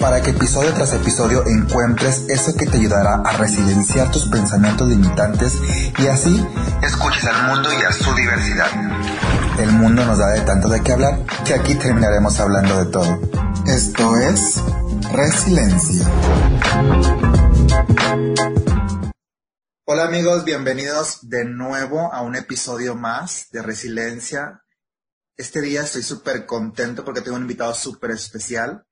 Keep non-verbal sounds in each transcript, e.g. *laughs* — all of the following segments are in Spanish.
para que episodio tras episodio encuentres eso que te ayudará a resilienciar tus pensamientos limitantes y así escuches al mundo y a su diversidad. El mundo nos da de tanto de qué hablar que aquí terminaremos hablando de todo. Esto es Resiliencia. Hola amigos, bienvenidos de nuevo a un episodio más de Resiliencia. Este día estoy súper contento porque tengo un invitado súper especial.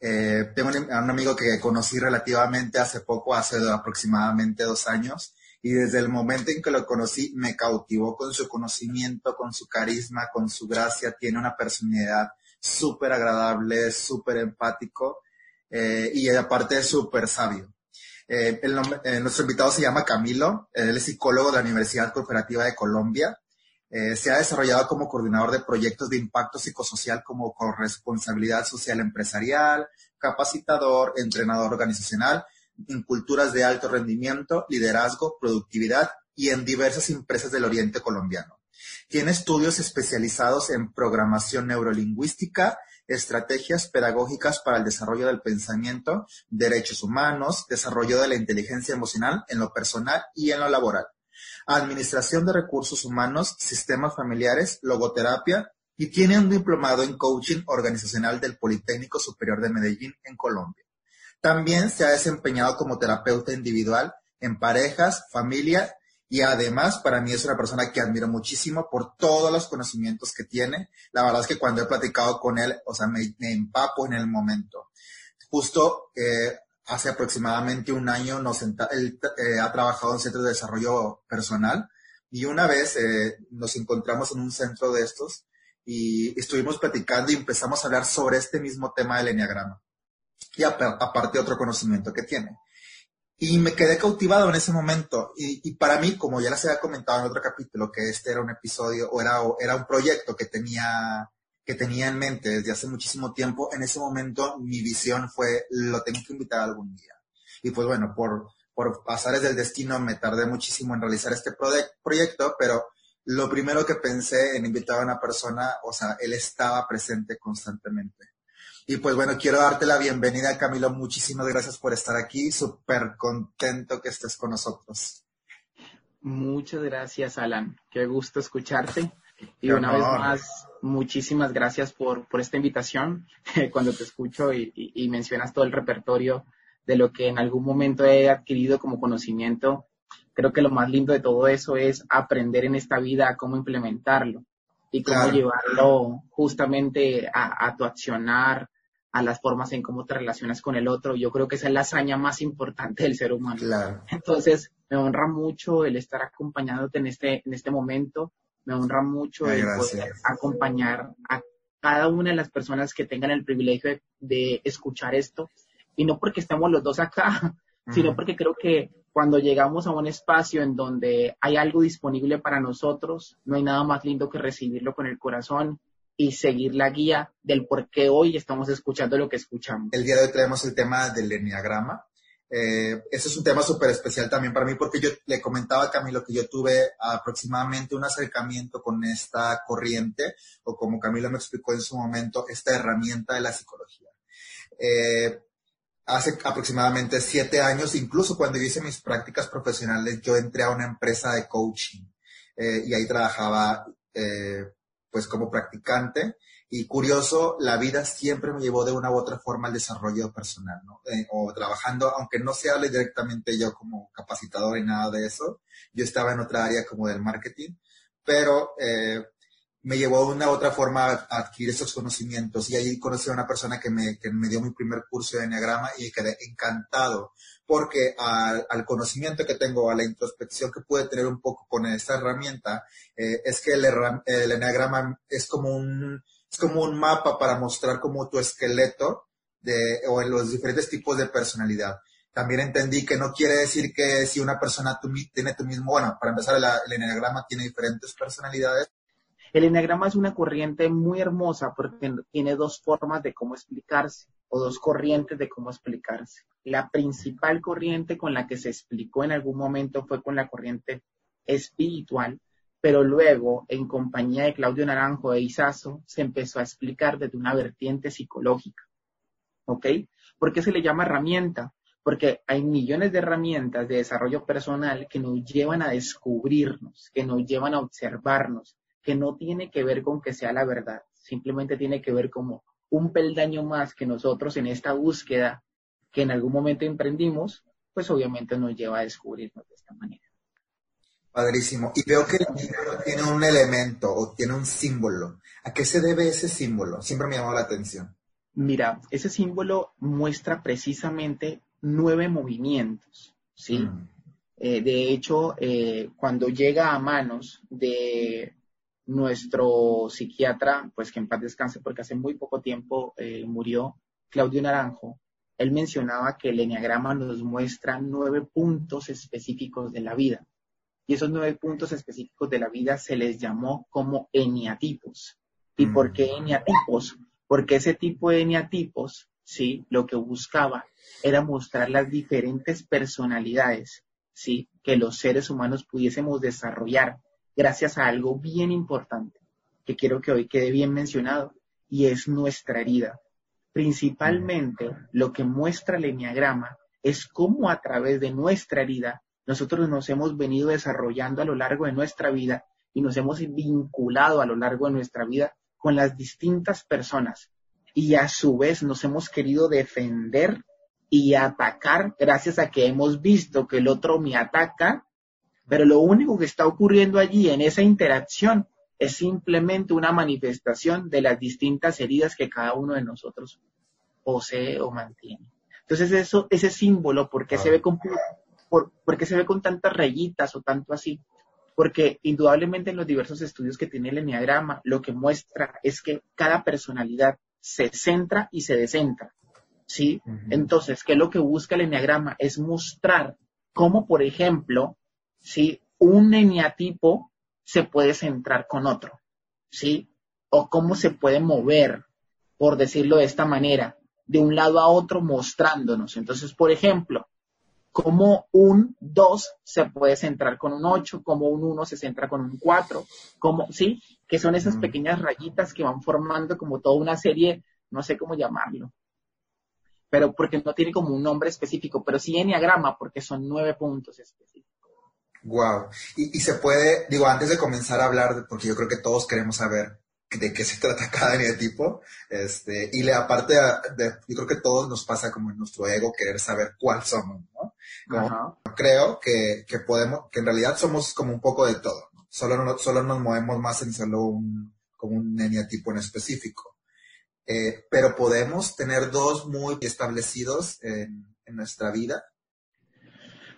Eh, tengo un, amigo que conocí relativamente hace poco, hace aproximadamente dos años, y desde el momento en que lo conocí me cautivó con su conocimiento, con su carisma, con su gracia, tiene una personalidad súper agradable, súper empático eh, y aparte súper sabio. Eh, nuestro invitado se llama Camilo, él es psicólogo de la Universidad Cooperativa de Colombia se ha desarrollado como coordinador de proyectos de impacto psicosocial como corresponsabilidad social empresarial, capacitador, entrenador organizacional, en culturas de alto rendimiento, liderazgo, productividad y en diversas empresas del Oriente colombiano. Tiene estudios especializados en programación neurolingüística, estrategias pedagógicas para el desarrollo del pensamiento, derechos humanos, desarrollo de la inteligencia emocional en lo personal y en lo laboral Administración de Recursos Humanos, Sistemas Familiares, Logoterapia y tiene un diplomado en coaching organizacional del Politécnico Superior de Medellín en Colombia. También se ha desempeñado como terapeuta individual en parejas, familia y además para mí es una persona que admiro muchísimo por todos los conocimientos que tiene. La verdad es que cuando he platicado con él, o sea, me, empapo en el momento. Justo eh, hace aproximadamente un año nos él eh, ha trabajado en centros de desarrollo personal y una vez eh, nos encontramos en un centro de estos y estuvimos platicando y empezamos a hablar sobre este mismo tema del enneagrama y aparte otro conocimiento que tiene. Y me quedé cautivado en ese momento. Y, para mí, como ya les había comentado en otro capítulo, que este era un episodio o era, era un proyecto que tenía que tenía en mente desde hace muchísimo tiempo, en ese momento mi visión fue, lo tengo que invitar algún día. Y pues bueno, por, por pasares del destino me tardé muchísimo en realizar este proyecto, pero lo primero que pensé en invitar a una persona, o sea, él estaba presente constantemente. Y pues bueno, quiero darte la bienvenida, Camilo. Muchísimas gracias por estar aquí. Súper contento que estés con nosotros. Muchas gracias, Alan. Qué gusto escucharte. Y una vez más, muchísimas gracias por, por esta invitación. *laughs* Cuando te escucho y, y, mencionas todo el repertorio de lo que en algún momento he adquirido como conocimiento, creo que lo más lindo de todo eso es aprender en esta vida a cómo implementarlo y cómo llevarlo justamente a, a, tu accionar, a las formas en cómo te relacionas con el otro. Yo creo que esa es la hazaña más importante del ser humano. Entonces, me honra mucho el estar acompañándote en este, en este momento me honra mucho poder acompañar a cada una de las personas que tengan el privilegio de, escuchar esto. Y no porque estemos los dos acá, sino porque creo que cuando llegamos a un espacio en donde hay algo disponible para nosotros, no hay nada más lindo que recibirlo con el corazón y seguir la guía del por qué hoy estamos escuchando lo que escuchamos. El día de hoy traemos el tema del enneagrama. Eh, ese es un tema súper especial también para mí porque yo le comentaba a Camilo que yo tuve aproximadamente un acercamiento con esta corriente o como Camilo me explicó en su momento, esta herramienta de la psicología. Eh, hace aproximadamente siete años, incluso cuando hice mis prácticas profesionales, yo entré a una empresa de coaching eh, y ahí trabajaba pues como practicante y curioso, la vida siempre me llevó de una u otra forma al desarrollo personal, ¿no? Eh, o trabajando, aunque no se hable directamente yo como capacitador y nada de eso, yo estaba en otra área como del marketing, pero eh, me llevó de una otra forma a, adquirir esos conocimientos y ahí conocí a una persona que me, que me dio mi primer curso de Enneagrama y quedé encantado porque al, al, conocimiento que tengo, a la introspección que pude tener un poco con esta herramienta, eh, es que el, el Enneagrama es como un es como un mapa para mostrar como tu esqueleto de, o en los diferentes tipos de personalidad. también entendí que no quiere decir que si una persona tiene tu mismo, bueno, para empezar, el enneagrama tiene diferentes personalidades. El enneagrama es una corriente muy hermosa porque tiene dos formas de cómo explicarse o dos corrientes de cómo explicarse. La principal corriente con la que se explicó en algún momento fue con la corriente espiritual, pero luego, en compañía de Claudio Naranjo e Isazo, se empezó a explicar desde una vertiente psicológica. ¿Ok? ¿Por qué se le llama herramienta? Porque hay millones de herramientas de desarrollo personal que nos llevan a descubrirnos, que nos llevan a observarnos, que no tiene que ver con que sea la verdad, simplemente tiene que ver como un peldaño más que nosotros en esta búsqueda que en algún momento emprendimos, pues obviamente nos lleva a descubrirnos de esta manera. Padrísimo. Y veo que el libro tiene un elemento o tiene un símbolo. ¿A qué se debe ese símbolo? Siempre me llamó la atención. Mira, ese símbolo muestra precisamente nueve movimientos, ¿sí? Mm. Eh, de hecho, eh, cuando llega a manos de nuestro psiquiatra, pues que en paz descanse porque hace muy poco tiempo eh, murió, Claudio Naranjo, él mencionaba que el enneagrama nos muestra nueve puntos específicos de la vida. Y esos nueve puntos específicos de la vida se les llamó como eniatipos. ¿Y por qué mm. eniatipos? Porque ese tipo de eniatipos, sí, lo que buscaba era mostrar las diferentes personalidades, sí, que los seres humanos pudiésemos desarrollar gracias a algo bien importante que quiero que hoy quede bien mencionado y es nuestra herida. Principalmente lo que muestra el eniagrama es cómo a través de nuestra herida nosotros nos hemos venido desarrollando a lo largo de nuestra vida y nos hemos vinculado a lo largo de nuestra vida con las distintas personas y a su vez nos hemos querido defender y atacar gracias a que hemos visto que el otro me ataca, pero lo único que está ocurriendo allí en esa interacción es simplemente una manifestación de las distintas heridas que cada uno de nosotros posee o mantiene. Entonces eso, ese símbolo, ¿por qué se ve con por, qué se ve con tantas rayitas o tanto así? Porque indudablemente en los diversos estudios que tiene el Enneagrama, lo que muestra es que cada personalidad se centra y se descentra. ¿Sí? Entonces, ¿qué es lo que busca el Enneagrama? Es mostrar cómo, por ejemplo, si un eneatipo se puede centrar con otro, ¿sí? O cómo se puede mover, por decirlo de esta manera, de un lado a otro mostrándonos. Entonces, por ejemplo, como un 2 se puede centrar con un 8, como un 1 se centra con un 4, como, ¿sí? Que son esas pequeñas rayitas que van formando como toda una serie, no sé cómo llamarlo, pero porque no tiene como un nombre específico, pero sí enneagrama porque son nueve puntos específicos. Wow. Y, y, se puede, digo, antes de comenzar a hablar, porque yo creo que todos queremos saber de qué se *laughs* trata cada eneatipo, este, y le, aparte, de, yo creo que todos nos pasa como en nuestro ego querer saber cuál somos, ¿no? creo que, que, podemos, que en realidad somos como un poco de todo. Solo, solo nos movemos más en solo un, como un eneatipo en específico. Eh, pero podemos tener dos muy establecidos en, en nuestra vida.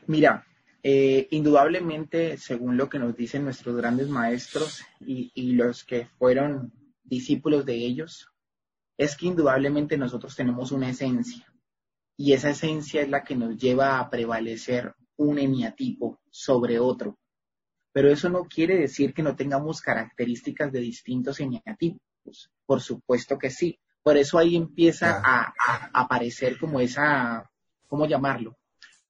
Mira, eh, indudablemente, según lo que nos dicen nuestros grandes maestros y, y, los que fueron discípulos de ellos, es que indudablemente nosotros tenemos una esencia y esa esencia es la que nos lleva a prevalecer un eniatipo sobre otro. Pero eso no quiere decir que no tengamos características de distintos eniatipos. Por supuesto que sí. Por eso ahí empieza a, aparecer como esa, ¿cómo llamarlo?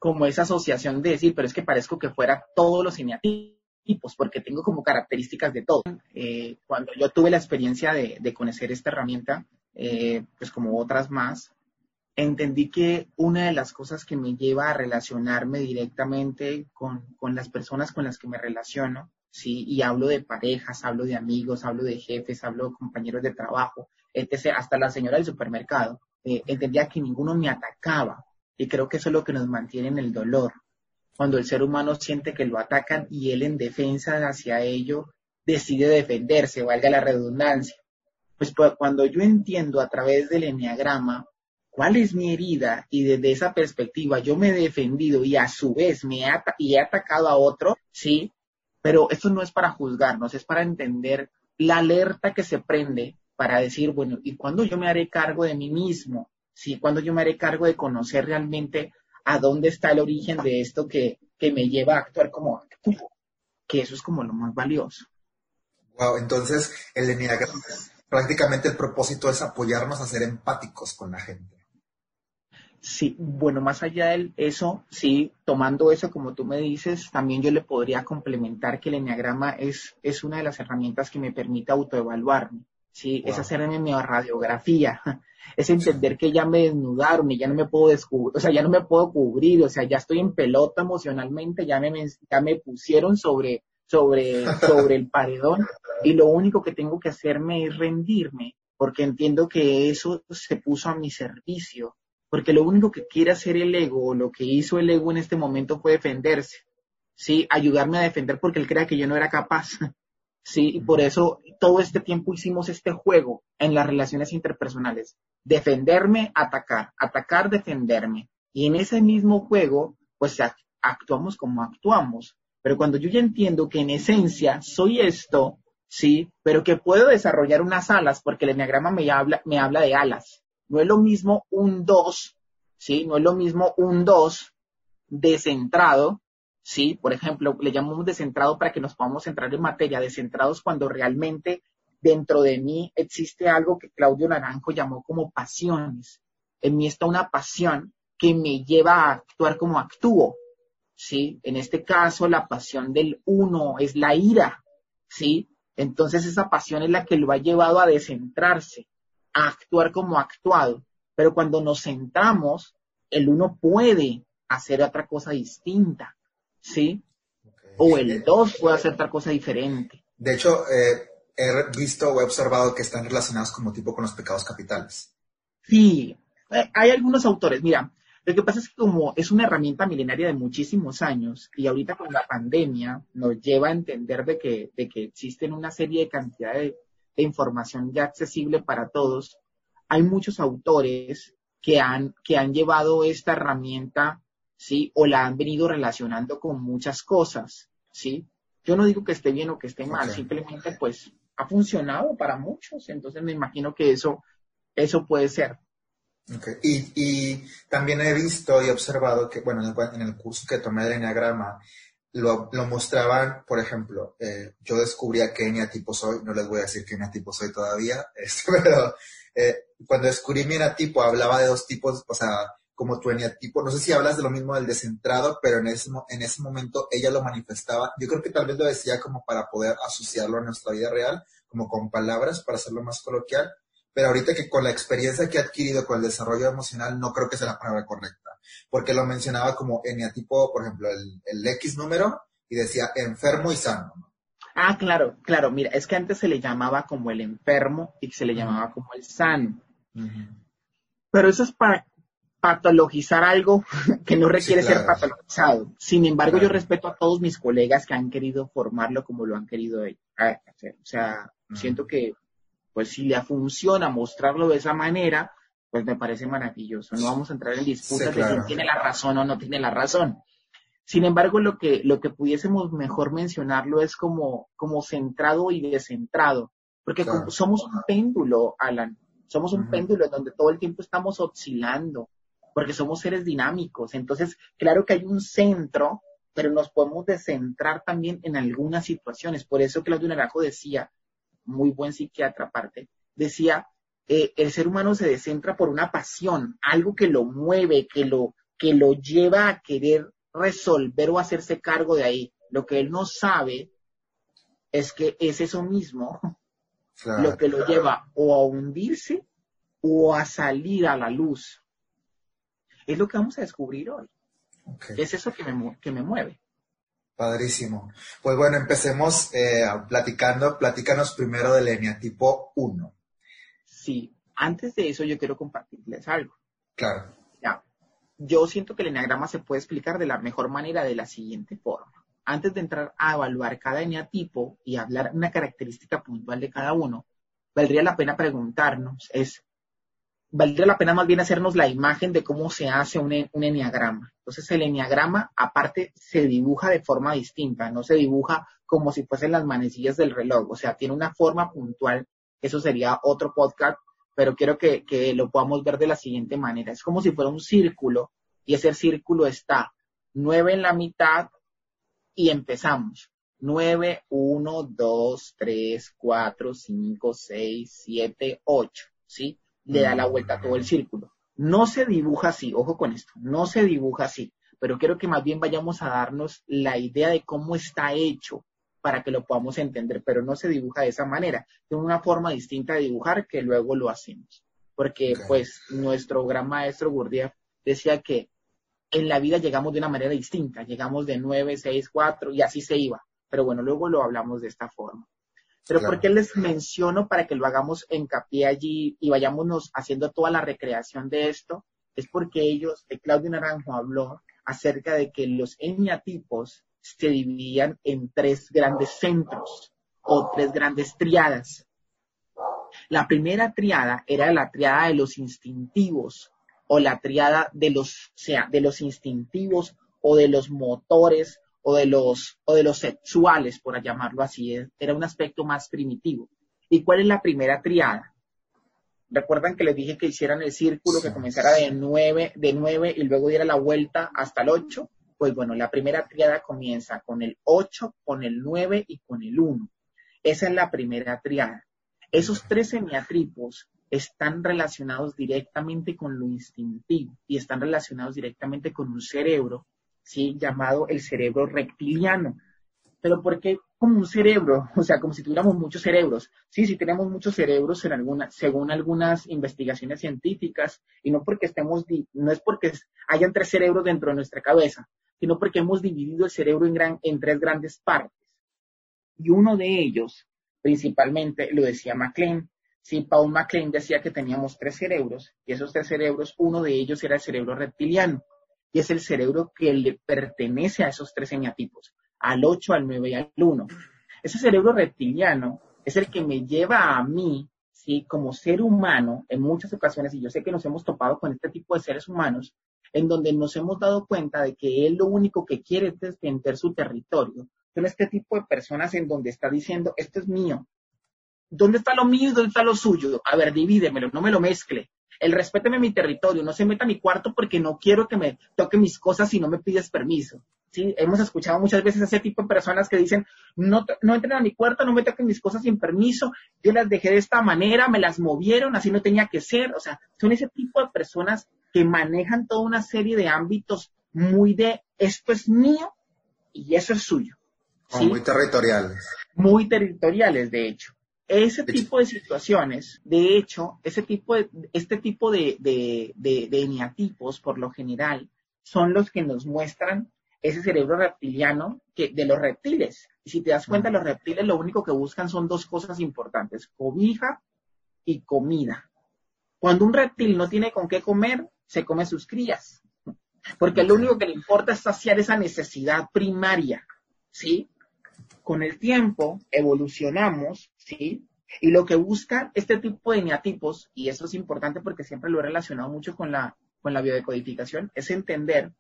Como esa asociación de decir, pero es que parezco que fuera todos los eniatipos, porque tengo como características de todo. Eh, cuando yo tuve la experiencia de, conocer esta herramienta, eh, pues como otras más, entendí que una de las cosas que me lleva a relacionarme directamente con, las personas con las que me relaciono, ¿sí? Y hablo de parejas, hablo de amigos, hablo de jefes, hablo de compañeros de trabajo, etc., hasta la señora del supermercado, eh, entendía que ninguno me atacaba. Y creo que eso es lo que nos mantiene en el dolor. Cuando el ser humano siente que lo atacan y él en defensa hacia ello decide defenderse, valga la redundancia. Pues, pues cuando yo entiendo a través del enneagrama cuál es mi herida y desde esa perspectiva yo me he defendido y a su vez me he, y he atacado a otro, sí, pero esto no es para juzgarnos, es para entender la alerta que se prende para decir, bueno, ¿y cuándo yo me haré cargo de mí mismo? Sí, cuando yo me haré cargo de conocer realmente a dónde está el origen de esto que, que me lleva a actuar como activo, que eso es como lo más valioso. Wow, entonces el enneagrama, prácticamente el propósito es apoyarnos a ser empáticos con la gente. Sí, bueno, más allá de eso, sí, tomando eso como tú me dices, también yo le podría complementar que el enneagrama es, es una de las herramientas que me permite autoevaluarme, sí, es hacerme mi radiografía, *laughs* es entender que ya me desnudaron y ya no me puedo descubrir, o sea, ya no me puedo cubrir, o sea, ya estoy en pelota emocionalmente, ya me, ya me pusieron sobre, sobre, *laughs* sobre el paredón y lo único que tengo que hacerme es rendirme, porque entiendo que eso se puso a mi servicio porque lo único que quiere hacer el ego, o lo que hizo el ego en este momento fue defenderse, ¿sí? Ayudarme a defender porque él crea que yo no era capaz, *laughs* ¿sí? Y por eso todo este tiempo hicimos este juego en las relaciones interpersonales. Defenderme, atacar, atacar, defenderme. Y en ese mismo juego, pues actuamos como actuamos. Pero cuando yo ya entiendo que en esencia soy esto, sí, pero que puedo desarrollar unas alas, porque el enneagrama me habla, me habla de alas, no es lo mismo un 2, ¿sí? No es lo mismo un 2 descentrado, ¿sí? Por ejemplo, le llamamos descentrado para que nos podamos centrar en materia, descentrados cuando realmente dentro de mí existe algo que Claudio Naranjo llamó como pasiones. En mí está una pasión que me lleva a actuar como actúo, ¿sí? En este caso, la pasión del uno es la ira, ¿sí? Entonces esa pasión es la que lo ha llevado a descentrarse, a actuar como actuado. Pero cuando nos sentamos, el uno puede hacer otra cosa distinta, ¿sí? O el dos puede hacer otra cosa diferente. De hecho, eh, he visto o he observado que están relacionados como tipo con los pecados capitales. Sí, eh, hay algunos autores, mira, lo que pasa es que como es una herramienta milenaria de muchísimos años y ahorita con la pandemia nos lleva a entender de que, de que existen una serie de cantidades de información ya accesible para todos, hay muchos autores que han, que han llevado esta herramienta, ¿sí? O la han venido relacionando con muchas cosas, ¿sí? Yo no digo que esté bien o que esté mal, simplemente pues ha funcionado para muchos, entonces me imagino que eso, eso puede ser. Y, y, también he visto y observado que, bueno, en el, curso que tomé de Enneagrama, lo, lo mostraban, por ejemplo, eh, yo descubría qué eneatipo soy, no les voy a decir qué eneatipo soy todavía, *laughs* este, pero eh, cuando descubrí mi eneatipo hablaba de dos tipos, o sea, como tu eneatipo, no sé si hablas de lo mismo del descentrado, pero en ese, en ese momento ella lo manifestaba, yo creo que tal vez lo decía como para poder asociarlo a nuestra vida real, como con palabras, para hacerlo más coloquial, pero ahorita que con la experiencia que he adquirido con el desarrollo emocional, no creo que sea la palabra correcta, porque lo mencionaba como eneatipo, por ejemplo, el, X número, y decía enfermo y sano. Ah, claro, claro, mira, es que antes se le llamaba como el enfermo y se le llamaba como el sano. Pero eso es para patologizar algo *laughs* que no requiere ser patologizado. Sin embargo, yo respeto a todos mis colegas que han querido formarlo como lo han querido hacer. O sea, siento que pues si le funciona mostrarlo de esa manera, pues me parece maravilloso. No vamos a entrar en disputas de quién tiene la razón o no tiene la razón. Sin embargo, lo que, lo que pudiésemos mejor mencionarlo es como, como centrado y descentrado, porque somos un péndulo, Alan, somos un péndulo en donde todo el tiempo estamos oscilando, porque somos seres dinámicos. Entonces, claro que hay un centro, pero nos podemos descentrar también en algunas situaciones. Por eso Claudio Naranjo decía, muy buen psiquiatra aparte, decía, eh, el ser humano se descentra por una pasión, algo que lo mueve, que lo, que lo lleva a querer resolver o hacerse cargo de ahí. Lo que él no sabe es que es eso mismo lo que lo lleva o a hundirse o a salir a la luz. Es lo que vamos a descubrir hoy. Es eso que me, que me mueve. Padrísimo. Pues bueno, empecemos eh, platicando. Platícanos primero del eneatipo 1. Sí, antes de eso yo quiero compartirles algo. Claro. Ya. Yo siento que el eneagrama se puede explicar de la mejor manera de la siguiente forma. Antes de entrar a evaluar cada eneatipo y hablar una característica puntual de cada uno, valdría la pena preguntarnos, es, valdría la pena más bien hacernos la imagen de cómo se hace un, un enneagrama. Entonces el enneagrama aparte se dibuja de forma distinta, no se dibuja como si fuesen las manecillas del reloj, o sea, tiene una forma puntual, eso sería otro podcast, pero quiero que, que lo podamos ver de la siguiente manera. Es como si fuera un círculo y ese círculo está 9 en la mitad y empezamos. 9, 1, 2, 3, 4, 5, 6, 7, 8, ¿sí? Le da la vuelta a todo el círculo. No se dibuja así, ojo con esto, no se dibuja así, pero quiero que más bien vayamos a darnos la idea de cómo está hecho para que lo podamos entender, pero no se dibuja de esa manera. Tiene una forma distinta de dibujar que luego lo hacemos. Porque pues nuestro gran maestro Gurdjieff decía que en la vida llegamos de una manera distinta, llegamos de 9, 6, 4 y así se iba. Pero bueno, luego lo hablamos de esta forma. Pero ¿por qué les menciono para que lo hagamos hincapié allí y vayámonos haciendo toda la recreación de esto? Es porque ellos, eh, Claudio Naranjo habló acerca de que los eneatipos se dividían en tres grandes centros o tres grandes triadas. La primera triada era la triada de los instintivos o la triada de los, sea, de los instintivos o de los motores o de los, o de los sexuales, por llamarlo así. Era un aspecto más primitivo. ¿Y cuál es la primera triada? Recuerdan que les dije que hicieran el círculo que comenzara de nueve, de nueve y luego diera la vuelta hasta el 8. Pues bueno, la primera triada comienza con el 8, con el 9 y con el 1. Esa es la primera triada. Esos tres semiatripos están relacionados directamente con lo instintivo y están relacionados directamente con un cerebro, ¿sí? llamado el cerebro reptiliano. Pero ¿por qué como un cerebro? *laughs* O sea, como si tuviéramos muchos cerebros. Sí, sí tenemos muchos cerebros según algunas investigaciones científicas, y no porque estemos, no es porque hayan tres cerebros dentro de nuestra cabeza, sino porque hemos dividido el cerebro en tres grandes partes. Y uno de ellos, principalmente, lo decía MacLean, Sí, Paul MacLean decía que teníamos tres cerebros y esos tres cerebros, uno de ellos era el cerebro reptiliano y es el cerebro que le pertenece a esos tres eneatipos, al 8, al 9 y al 1. Ese cerebro reptiliano es el que me lleva a mí, sí, como ser humano, en muchas ocasiones, y yo sé que nos hemos topado con este tipo de seres humanos, en donde nos hemos dado cuenta de que él lo único que quiere es defender su territorio. Son este tipo de personas en donde está diciendo, esto es mío, ¿Dónde está lo mío y dónde está lo suyo? A ver, divídemelo, no me lo mezcle. El respéteme mi territorio, no se meta a mi cuarto porque no quiero que me toque mis cosas si no me pides permiso. ¿Sí? Hemos escuchado muchas veces a ese tipo de personas que dicen, no, no entren a mi cuarto, no me toquen mis cosas sin permiso, yo las dejé de esta manera, me las movieron, así no tenía que ser. O sea, son ese tipo de personas que manejan toda una serie de ámbitos muy de, esto es mío y eso es suyo. muy territoriales. Muy territoriales, de hecho. Ese tipo de situaciones, de hecho, ese tipo de, este tipo de, de, de, eneatipos, por lo general, son los que nos muestran ese cerebro reptiliano que, de los reptiles. Y si te das cuenta, los reptiles lo único que buscan son dos cosas importantes, cobija y comida. Cuando un reptil no tiene con qué comer, se come sus crías. Porque lo único que le importa es saciar esa necesidad primaria, ¿sí? Con el tiempo evolucionamos, ¿sí? Y lo que busca este tipo de neatipos, y eso es importante porque siempre lo he relacionado mucho con la, con la biodecodificación, es entender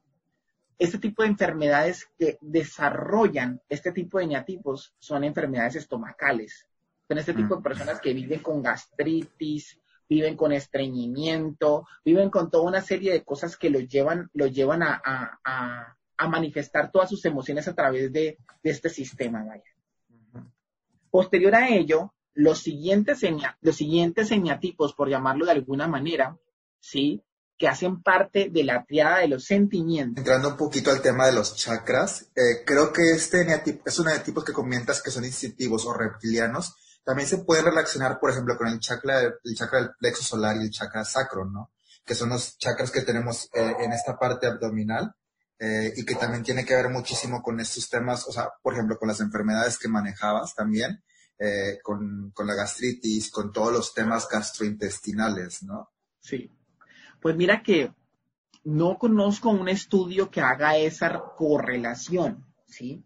este tipo de enfermedades que desarrollan este tipo de neatipos son enfermedades estomacales. Son este tipo de personas que viven con gastritis, viven con estreñimiento, viven con toda una serie de cosas que los llevan, los llevan a, a manifestar todas sus emociones a través de, este sistema, vaya. Posterior a ello, los siguientes, los siguientes por llamarlo de alguna manera, ¿sí? que hacen parte de la triada de los sentimientos. Entrando un poquito al tema de los chakras, eh, creo que este es un eneatipo que comentas que son instintivos o reptilianos. También se puede relacionar, por ejemplo, con el chakra, el chakra del plexo solar y el chakra sacro, ¿no? Que son los chakras que tenemos eh, en esta parte abdominal eh, y que también tiene que ver muchísimo con estos temas, o sea, por ejemplo, con las enfermedades que manejabas también, eh, con, con la gastritis, con todos los temas gastrointestinales, ¿no? Sí. Pues mira que no conozco un estudio que haga esa correlación, ¿sí?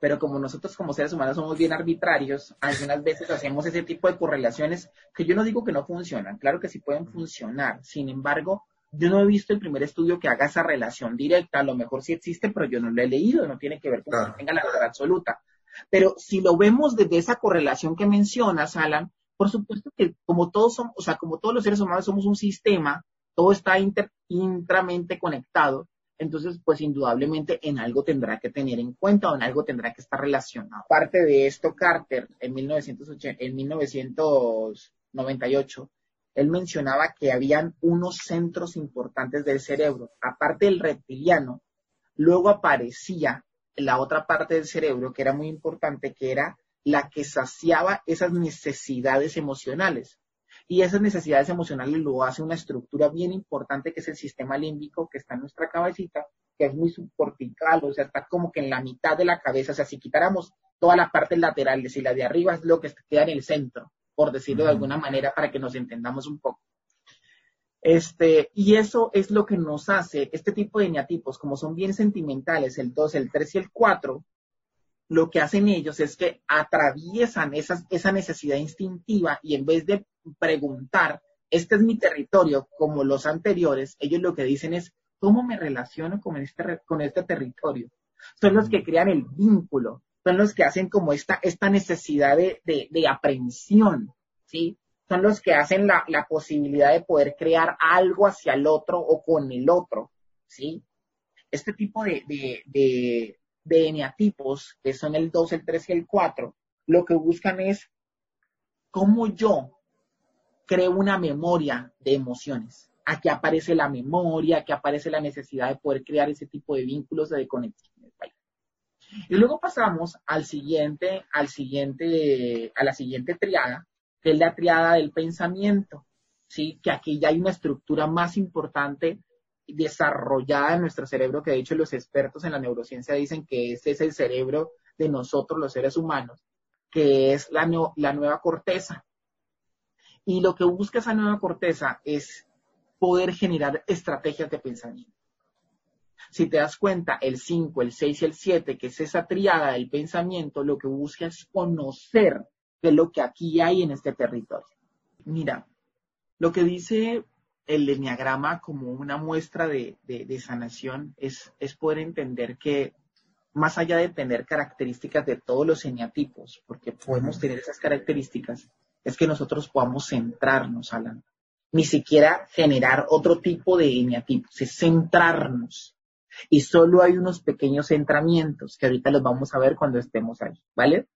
Pero como nosotros como seres humanos somos bien arbitrarios, algunas veces hacemos ese tipo de correlaciones que yo no digo que no funcionan, claro que sí pueden funcionar, sin embargo, yo no he visto el primer estudio que haga esa relación directa, a lo mejor sí existe, pero yo no lo he leído, no tiene que ver con que tenga la verdad absoluta. Pero si lo vemos desde esa correlación que mencionas, Alan, por supuesto que como todos somos, o sea, como todos los seres humanos somos un sistema, todo está intramente conectado, entonces pues indudablemente en algo tendrá que tener en cuenta o en algo tendrá que estar relacionado. Aparte de esto, Carter en, 1980, en 1998, él mencionaba que habían unos centros importantes del cerebro, aparte del reptiliano, luego aparecía la otra parte del cerebro que era muy importante, que era la que saciaba esas necesidades emocionales. Y esas necesidades emocionales lo hace una estructura bien importante que es el sistema límbico que está en nuestra cabecita, que es muy subcortical, o sea, está como que en la mitad de la cabeza. O sea, si quitáramos toda la parte lateral, y la de arriba es lo que queda en el centro, por decirlo de alguna manera, para que nos entendamos un poco. Este, y eso es lo que nos hace, este tipo de eneatipos, como son bien sentimentales, el 2, el 3 y el 4, lo que hacen ellos es que atraviesan esa necesidad instintiva y en vez de preguntar, este es mi territorio, como los anteriores, ellos lo que dicen es, ¿cómo me relaciono con este, con este territorio? Son los que crean el vínculo, son los que hacen como esta, esta necesidad de, de, ¿sí? Son los que hacen la, la, posibilidad de poder crear algo hacia el otro o con el otro, ¿sí? Este tipo de, de, de, eneatipos, que son el 2, el 3 y el 4, lo que buscan es cómo yo creo una memoria de emociones. Aquí aparece la memoria, aquí aparece la necesidad de poder crear ese tipo de vínculos de conexiones. Y luego pasamos al siguiente, al siguiente, a la siguiente triada, que es la triada del pensamiento, ¿sí? Que aquí ya hay una estructura más importante desarrollada en nuestro cerebro, que de hecho los expertos en la neurociencia dicen que ese es el cerebro de nosotros, los seres humanos, que es la, la nueva corteza. Y lo que busca esa nueva corteza es poder generar estrategias de pensamiento. Si te das cuenta, el 5, el 6 y el 7, que es esa triada del pensamiento, lo que busca es conocer de lo que aquí hay en este territorio. Mira, lo que dice el enneagrama como una muestra de, sanación es, es, poder entender que más allá de tener características de todos los eneatipos, porque podemos tener esas características, es que nosotros podamos centrarnos, Alan. Ni siquiera generar otro tipo de eneatipos, es centrarnos. Y solo hay unos pequeños centramientos que ahorita los vamos a ver cuando estemos ahí, ¿vale?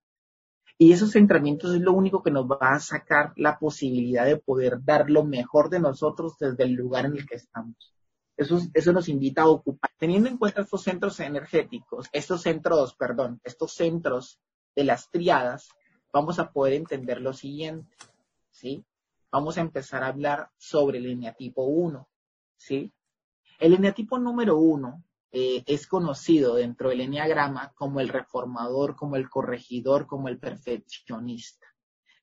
Y esos centramientos es lo único que nos va a sacar la posibilidad de poder dar lo mejor de nosotros desde el lugar en el que estamos. Eso, eso nos invita a ocupar. Teniendo en cuenta estos centros energéticos, estos centros, perdón, estos centros de las triadas, vamos a poder entender lo siguiente, ¿sí? Vamos a empezar a hablar sobre el eneatipo 1, ¿sí? El eneatipo número 1 eh, es conocido dentro del enneagrama como el reformador, como el corregidor, como el perfeccionista.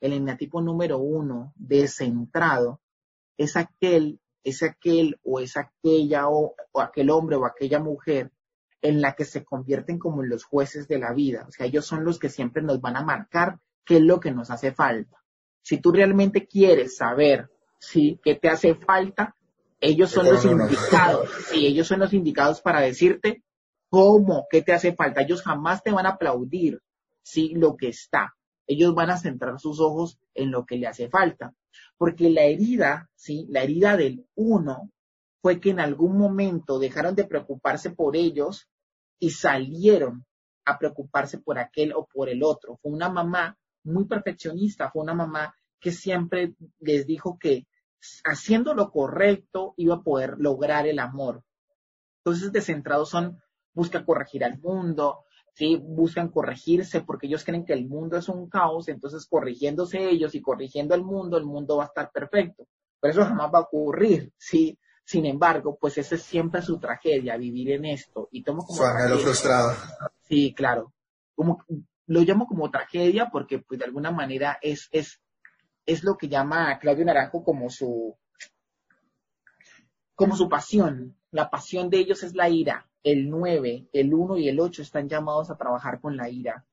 El eneatipo número uno, descentrado, es aquel, es aquel o es aquella o, aquel hombre o aquella mujer en la que se convierten como los jueces de la vida. O sea, ellos son los que siempre nos van a marcar qué es lo que nos hace falta. Si tú realmente quieres saber, sí, qué te hace falta, ellos son los indicados, *laughs* sí, ellos son los indicados para decirte cómo, qué te hace falta. Ellos jamás te van a aplaudir, sí, lo que está. Ellos van a centrar sus ojos en lo que le hace falta. Porque la herida, sí, la herida del uno fue que en algún momento dejaron de preocuparse por ellos y salieron a preocuparse por aquel o por el otro. Fue una mamá muy perfeccionista, fue una mamá que siempre les dijo que haciendo lo correcto iba a poder lograr el amor. Entonces, descentrados son, buscan corregir al mundo, ¿sí? buscan corregirse porque ellos creen que el mundo es un caos, entonces corrigiéndose ellos y corrigiendo al mundo, el mundo va a estar perfecto. Pero eso jamás va a ocurrir, ¿sí? Sin embargo, pues esa es siempre su tragedia, vivir en esto. Y tomo como... Su frustrado. Sí, claro. Como, lo llamo como tragedia porque, pues, de alguna manera es, es es lo que llama Claudio Naranjo como su, como su pasión. La pasión de ellos es la ira. El 9, el 1 y el 8 están llamados a trabajar con la ira.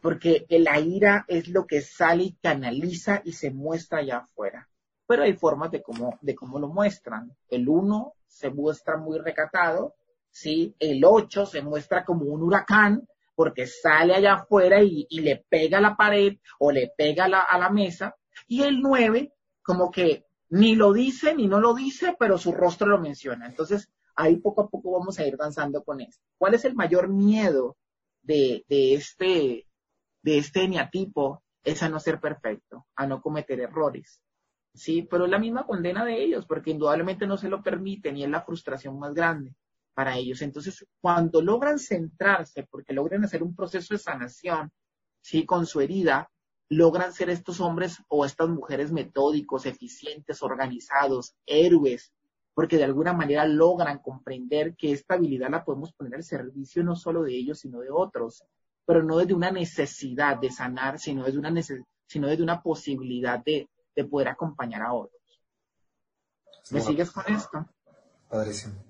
Porque la ira es lo que sale y canaliza y se muestra allá afuera. Pero hay formas de cómo, de cómo lo muestran. El 1 se muestra muy recatado, ¿sí? El 8 se muestra como un huracán, porque sale allá afuera y, le pega a la pared o le pega a la mesa, y el 9 como que ni lo dice ni no lo dice, pero su rostro lo menciona. Entonces, ahí poco a poco vamos a ir danzando con esto. ¿Cuál es el mayor miedo de, de este, de este eneatipo? Es a no ser perfecto, a no cometer errores. Sí, pero es la misma condena de ellos, porque indudablemente no se lo permiten y es la frustración más grande para ellos. Entonces, cuando logran centrarse, porque logran hacer un proceso de sanación, sí, con su herida, logran ser estos hombres o estas mujeres metódicos, eficientes, organizados, héroes, porque de alguna manera logran comprender que esta habilidad la podemos poner al servicio no solo de ellos, sino de otros, pero no desde una necesidad de sanar, sino desde una, sino desde una posibilidad de, de poder acompañar a otros. ¿Me sigues con esto? Padrísimo.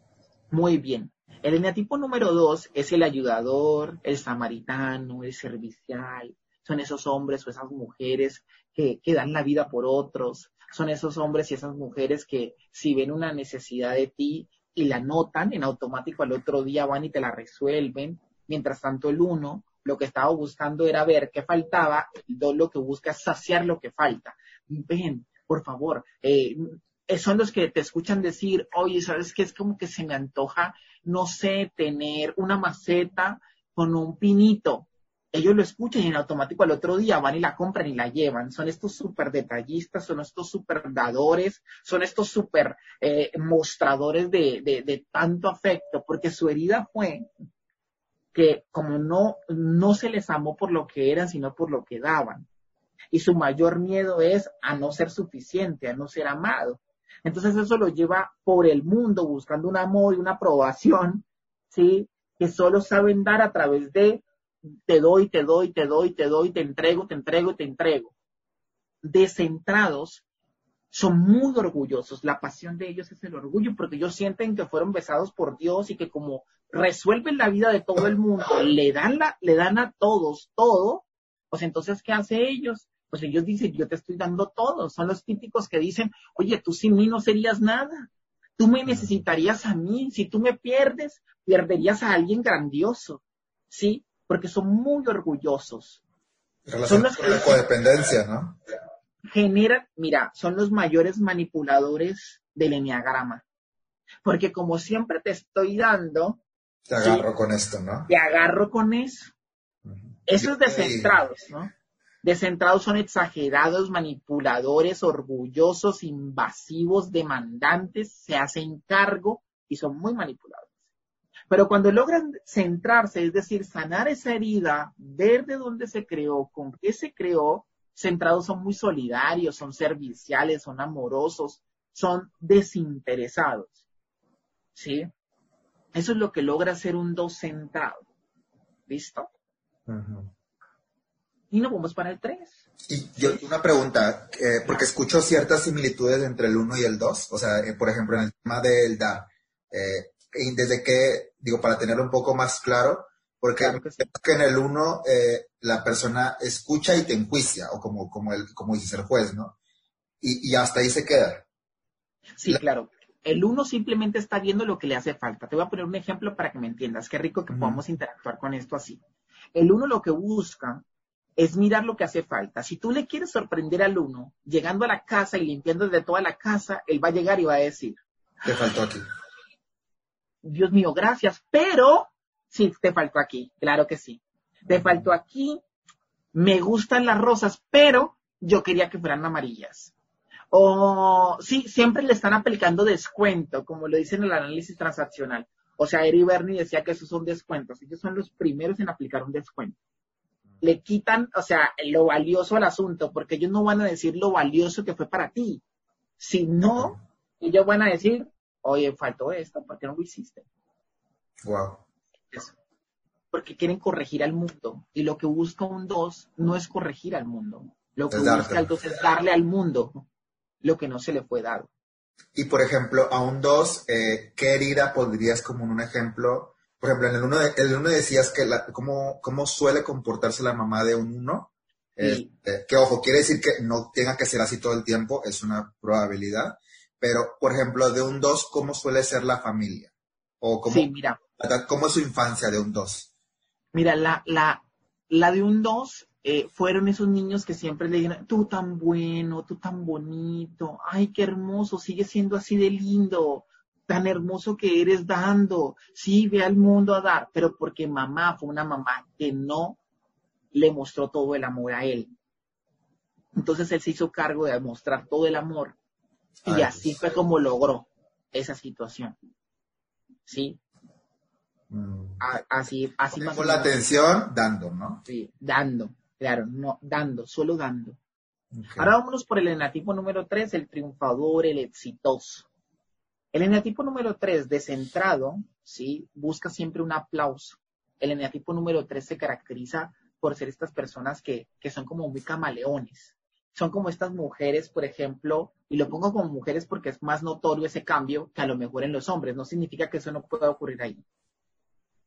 Muy bien. El eneatipo número dos es el ayudador, el samaritano, el servicial, son esos hombres o esas mujeres que, dan la vida por otros, son esos hombres y esas mujeres que si ven una necesidad de ti y la notan en automático al otro día van y te la resuelven, mientras tanto el uno lo que estaba buscando era ver qué faltaba, el dos lo que busca es saciar lo que falta. Ven, por favor, eh, son los que te escuchan decir, oye, ¿sabes qué? Es como que se me antoja, no sé, tener una maceta con un pinito ellos lo escuchan y en automático al otro día van y la compran y la llevan. Son estos súper detallistas, son estos súper dadores, son estos súper eh, mostradores de, de, tanto afecto, porque su herida fue que como no, no se les amó por lo que eran, sino por lo que daban. Y su mayor miedo es a no ser suficiente, a no ser amado. Entonces eso lo lleva por el mundo buscando un amor y una aprobación, ¿sí? Que solo saben dar a través de te doy, te doy, te doy, te doy, te entrego, te entrego, te entrego. Descentrados son muy orgullosos. La pasión de ellos es el orgullo porque ellos sienten que fueron besados por Dios y que como resuelven la vida de todo el mundo, le dan, la, le dan a todos todo, pues entonces, ¿qué hace ellos? Pues ellos dicen, yo te estoy dando todo. Son los típicos que dicen, oye, tú sin mí no serías nada. Tú me necesitarías a mí. Si tú me pierdes, perderías a alguien grandioso. ¿Sí? porque son muy orgullosos. Son los con la codependencia, ¿no? Generan, mira, son los mayores manipuladores del enneagrama. Porque como siempre te estoy dando. Te agarro con esto, ¿no? Te agarro con eso. Esos descentrados, ¿no? Descentrados son exagerados, manipuladores, orgullosos, invasivos, demandantes, se hacen cargo y son muy manipulados. Pero cuando logran centrarse, es decir, sanar esa herida, ver de dónde se creó, con qué se creó, centrados son muy solidarios, son serviciales, son amorosos, son desinteresados. ¿Sí? Eso es lo que logra ser un dos centrado. ¿Listo? Y nos vamos para el 3. Y yo, una pregunta, eh, porque escucho ciertas similitudes entre el 1 y el 2. O sea, eh, por ejemplo, en el tema del dar, eh, y desde que, digo, para tenerlo un poco más claro, porque que en el uno eh, la persona escucha y te enjuicia, o como, como, el, como dices el juez, ¿no? Y, y hasta ahí se queda. Sí, claro. El uno simplemente está viendo lo que le hace falta. Te voy a poner un ejemplo para que me entiendas. Qué rico que podamos interactuar con esto así. El uno lo que busca es mirar lo que hace falta. Si tú le quieres sorprender al uno, llegando a la casa y limpiando desde toda la casa, él va a llegar y va a decir. Te faltó aquí. Dios mío, gracias, pero sí, te faltó aquí, claro que sí. Te faltó aquí, me gustan las rosas, pero yo quería que fueran amarillas. O sí, siempre le están aplicando descuento, como lo dice en el análisis transaccional. O sea, Eri Bernie decía que esos son descuentos. Ellos son los primeros en aplicar un descuento. Le quitan, o sea, lo valioso al asunto, porque ellos no van a decir lo valioso que fue para ti, sino ellos van a decir oye, faltó esto, ¿por qué no lo hiciste? Wow. Porque quieren corregir al mundo. Y lo que busca un 2 no es corregir al mundo. Lo que busca el 2 es darle al mundo lo que no se le fue dado. Y por ejemplo, a un 2, eh, ¿qué herida pondrías como un ejemplo? Por ejemplo, en el 1 el uno decías que la, cómo, cómo suele comportarse la mamá de un 1. Este, que ojo, quiere decir que no tenga que ser así todo el tiempo, es una probabilidad. Pero, por ejemplo, de un 2, ¿cómo suele ser la familia? O cómo, sí, mira. ¿Cómo es su infancia de un 2? Mira, la, la, la de un 2 eh, fueron esos niños que siempre le dijeron, tú tan bueno, tú tan bonito, ay, qué hermoso, sigue siendo así de lindo, tan hermoso que eres dando, sí, ve al mundo a dar, pero porque mamá fue una mamá que no le mostró todo el amor a él. Entonces él se hizo cargo de mostrar todo el amor y así fue como logró esa situación. ¿Sí? Mm. así, así más la atención dando, ¿no? Sí, dando, claro, no, dando, solo dando. Ahora vámonos por el enatipo número 3, el triunfador, el exitoso. El eneatipo número 3, descentrado, ¿sí? busca siempre un aplauso. El eneatipo número 3 se caracteriza por ser estas personas que, que son como muy camaleones. Son como estas mujeres, por ejemplo, y lo pongo como mujeres porque es más notorio ese cambio que a lo mejor en los hombres. No significa que eso no pueda ocurrir ahí.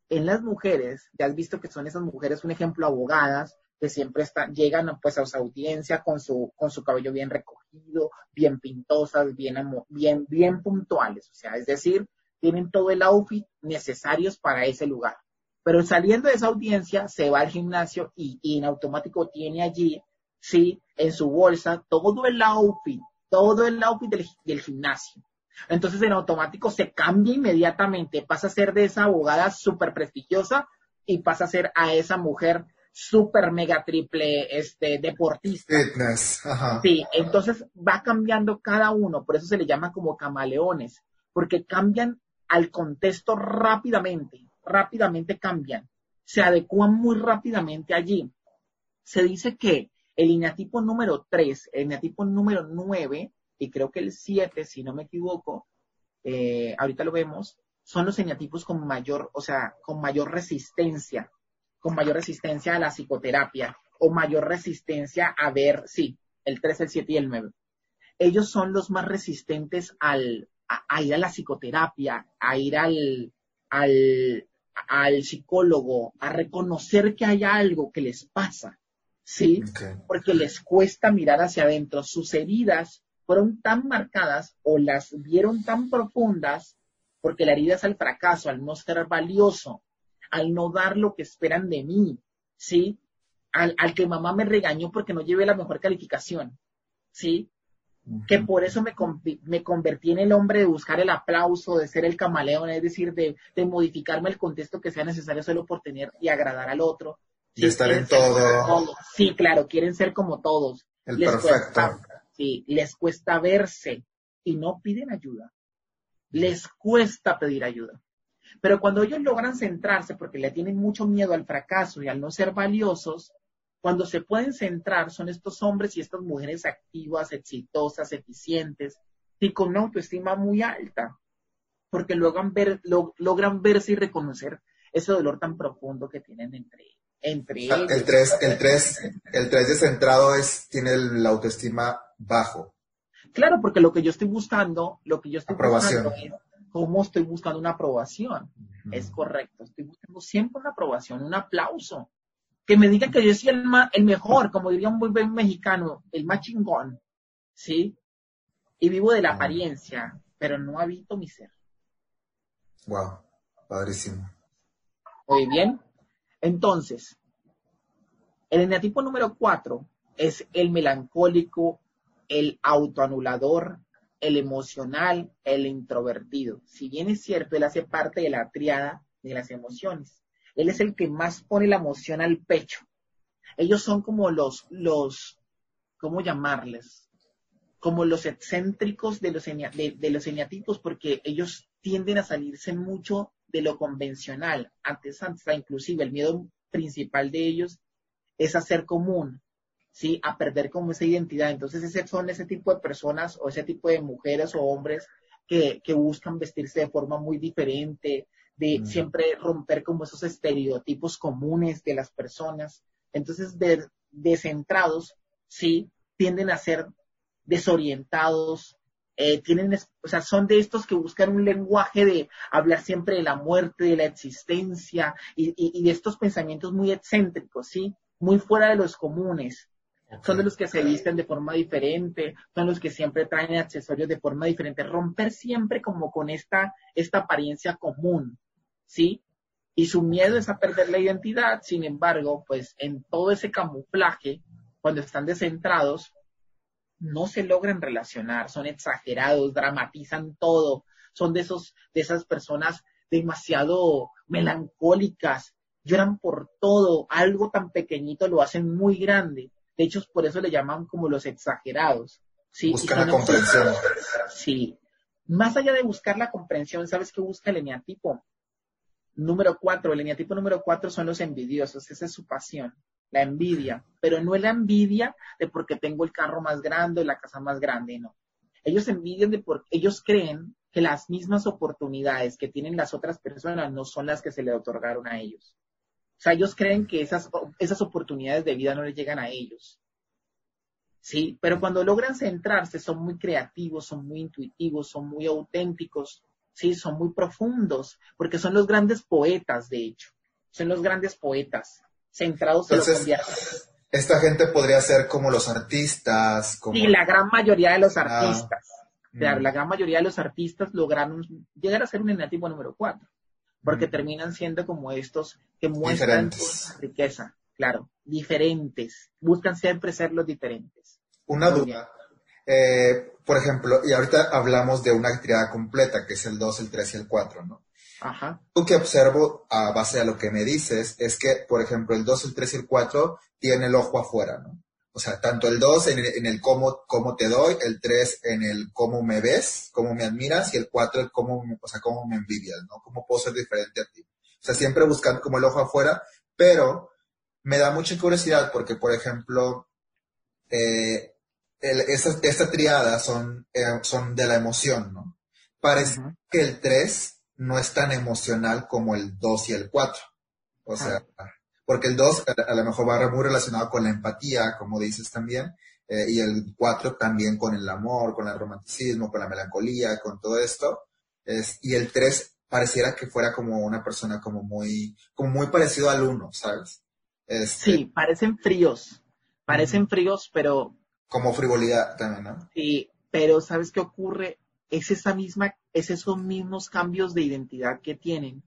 En las mujeres, ya has visto que son esas mujeres, un ejemplo, abogadas, que siempre están, llegan pues a su audiencia con su, con su cabello bien recogido, bien pintosas, bien, bien, bien puntuales, o sea, es decir, tienen todo el outfit necesarios para ese lugar. Pero saliendo de esa audiencia, se va al gimnasio y, en automático tiene allí, sí, en su bolsa, todo el outfit, todo el outfit del, del gimnasio. Entonces en automático se cambia inmediatamente, pasa a ser de esa abogada súper prestigiosa y pasa a ser a esa mujer super mega triple este deportista. Fitness, Sí, entonces va cambiando cada uno, por eso se le llama como camaleones, porque cambian al contexto rápidamente, rápidamente cambian, se adecuan muy rápidamente allí. Se dice que el ineatipo número 3, el ineatipo número 9, y creo que el 7, si no me equivoco, eh, ahorita lo vemos, son los eneatipos con mayor, o sea, con mayor resistencia con mayor resistencia a la psicoterapia o mayor resistencia a ver, sí, el 3, el 7 y el 9. Ellos son los más resistentes al, a, ir a la psicoterapia, a ir al, al, al, psicólogo, a reconocer que hay algo que les pasa, ¿sí? Porque les cuesta mirar hacia adentro. Sus heridas fueron tan marcadas o las vieron tan profundas porque la herida es al fracaso, al no ser valioso, al no dar lo que esperan de mí, ¿sí? Al, que mamá me regañó porque no llevé la mejor calificación, ¿sí? Que por eso me, me convertí en el hombre de buscar el aplauso, de ser el camaleón, es decir, de, modificarme el contexto que sea necesario solo por tener y agradar al otro. Y estar en todo. Sí, claro, quieren ser como todos. El perfecto. sí, les cuesta verse y no piden ayuda. Les cuesta pedir ayuda. Pero cuando ellos logran centrarse, porque le tienen mucho miedo al fracaso y al no ser valiosos, cuando se pueden centrar son estos hombres y estas mujeres activas, exitosas, eficientes y con una autoestima muy alta, porque logran, ver, logran verse y reconocer ese dolor tan profundo que tienen entre, entre ellos. El 3 el tres, el tres de centrado es, tiene la autoestima bajo. Claro, porque lo que yo estoy buscando, lo que yo estoy Aprobación. buscando es cómo estoy buscando una aprobación. Es correcto, estoy buscando siempre una aprobación, un aplauso. Que me digan que yo soy el, el mejor, como diría un buen mexicano, el más chingón, ¿sí? Y vivo de la apariencia, pero no habito mi ser. Wow, padrísimo. Muy bien. Entonces, el eneatipo número cuatro es el melancólico, el autoanulador, el emocional, el introvertido. Si bien es cierto, él hace parte de la triada de las emociones. Él es el que más pone la emoción al pecho. Ellos son como los, los, ¿cómo llamarles? Como los excéntricos de los, de, los eneatipos porque ellos tienden a salirse mucho de lo convencional. Antes, antes, inclusive el miedo principal de ellos es hacer común, ¿sí? A perder como esa identidad. Entonces, ese son ese tipo de personas o ese tipo de mujeres o hombres que, buscan vestirse de forma muy diferente, de siempre romper como esos estereotipos comunes de las personas. Entonces, de, descentrados, sí, tienden a ser desorientados, eh, tienen, o sea, son de estos que buscan un lenguaje de hablar siempre de la muerte, de la existencia y, y de estos pensamientos muy excéntricos, ¿sí? Muy fuera de los comunes. Son de los que se visten de forma diferente, son los que siempre traen accesorios de forma diferente. Romper siempre como con esta, esta apariencia común, ¿sí? Y su miedo es a perder la identidad, sin embargo, pues en todo ese camuflaje, cuando están descentrados, no se logran relacionar, son exagerados, dramatizan todo, son de esos, de esas personas demasiado melancólicas, lloran por todo, algo tan pequeñito lo hacen muy grande. De hecho, por eso le llaman como los exagerados. ¿sí? Buscan la comprensión. Sí. Más allá de buscar la comprensión, ¿sabes qué busca el eneatipo? Número cuatro, el eneatipo número cuatro son los envidiosos, esa es su pasión, la envidia, pero no es la envidia de porque tengo el carro más grande, la casa más grande, no. Ellos envidian de porque ellos creen que las mismas oportunidades que tienen las otras personas no son las que se le otorgaron a ellos. O sea, ellos creen que esas, esas oportunidades de vida no les llegan a ellos. Sí, pero cuando logran centrarse son muy creativos, son muy intuitivos, son muy auténticos, sí, son muy profundos, porque son los grandes poetas, de hecho. Son los grandes poetas, centrados en lo Esta gente podría ser como los artistas. Como... Sí, la gran mayoría de los ah, artistas. Mm. la gran mayoría de los artistas lograron llegar a ser un enativo número cuatro porque terminan siendo como estos que muestran riqueza, claro, diferentes, buscan siempre ser los diferentes. Una duda, eh, por ejemplo, y ahorita hablamos de una actividad completa, que es el 2, el 3 y el 4, ¿no? Ajá. Lo que observo a base de lo que me dices es que, por ejemplo, el 2, el 3 y el 4 tienen el ojo afuera, ¿no? O sea, tanto el 2 en el, cómo, cómo, te doy, el 3 en el cómo me ves, cómo me admiras, y el 4 el cómo, o sea, cómo me envidias, ¿no? Cómo puedo ser diferente a ti. O sea, siempre buscando como el ojo afuera, pero me da mucha curiosidad porque, por ejemplo, eh, esta, triada son, eh, son de la emoción, ¿no? Parece que el 3 no es tan emocional como el 2 y el 4. O sea, porque el 2 a, lo mejor va muy relacionado con la empatía, como dices también, eh, y el 4 también con el amor, con el romanticismo, con la melancolía, con todo esto. Es, y el 3 pareciera que fuera como una persona como muy, como muy parecido al 1, ¿sabes? Este, sí, parecen fríos, parecen fríos, pero... Como frivolidad también, ¿no? Sí, pero ¿sabes qué ocurre? Es esa misma, es esos mismos cambios de identidad que tienen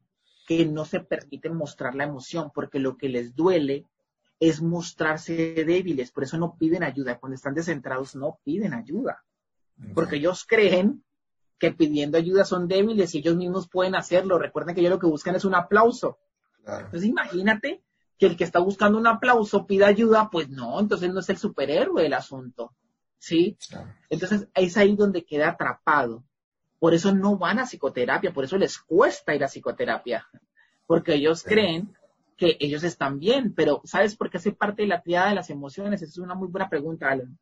que no se permiten mostrar la emoción, porque lo que les duele es mostrarse débiles, por eso no piden ayuda. Cuando están descentrados no piden ayuda, porque ellos creen que pidiendo ayuda son débiles y ellos mismos pueden hacerlo. Recuerden que ellos lo que buscan es un aplauso. Entonces imagínate que el que está buscando un aplauso pida ayuda, pues no, entonces no es el superhéroe del asunto. ¿Sí? Entonces es ahí donde queda atrapado. Por eso no van a psicoterapia, por eso les cuesta ir a psicoterapia, porque ellos creen que ellos están bien, pero ¿sabes por qué hace parte de la triada de las emociones? Esa es una muy buena pregunta, Alan.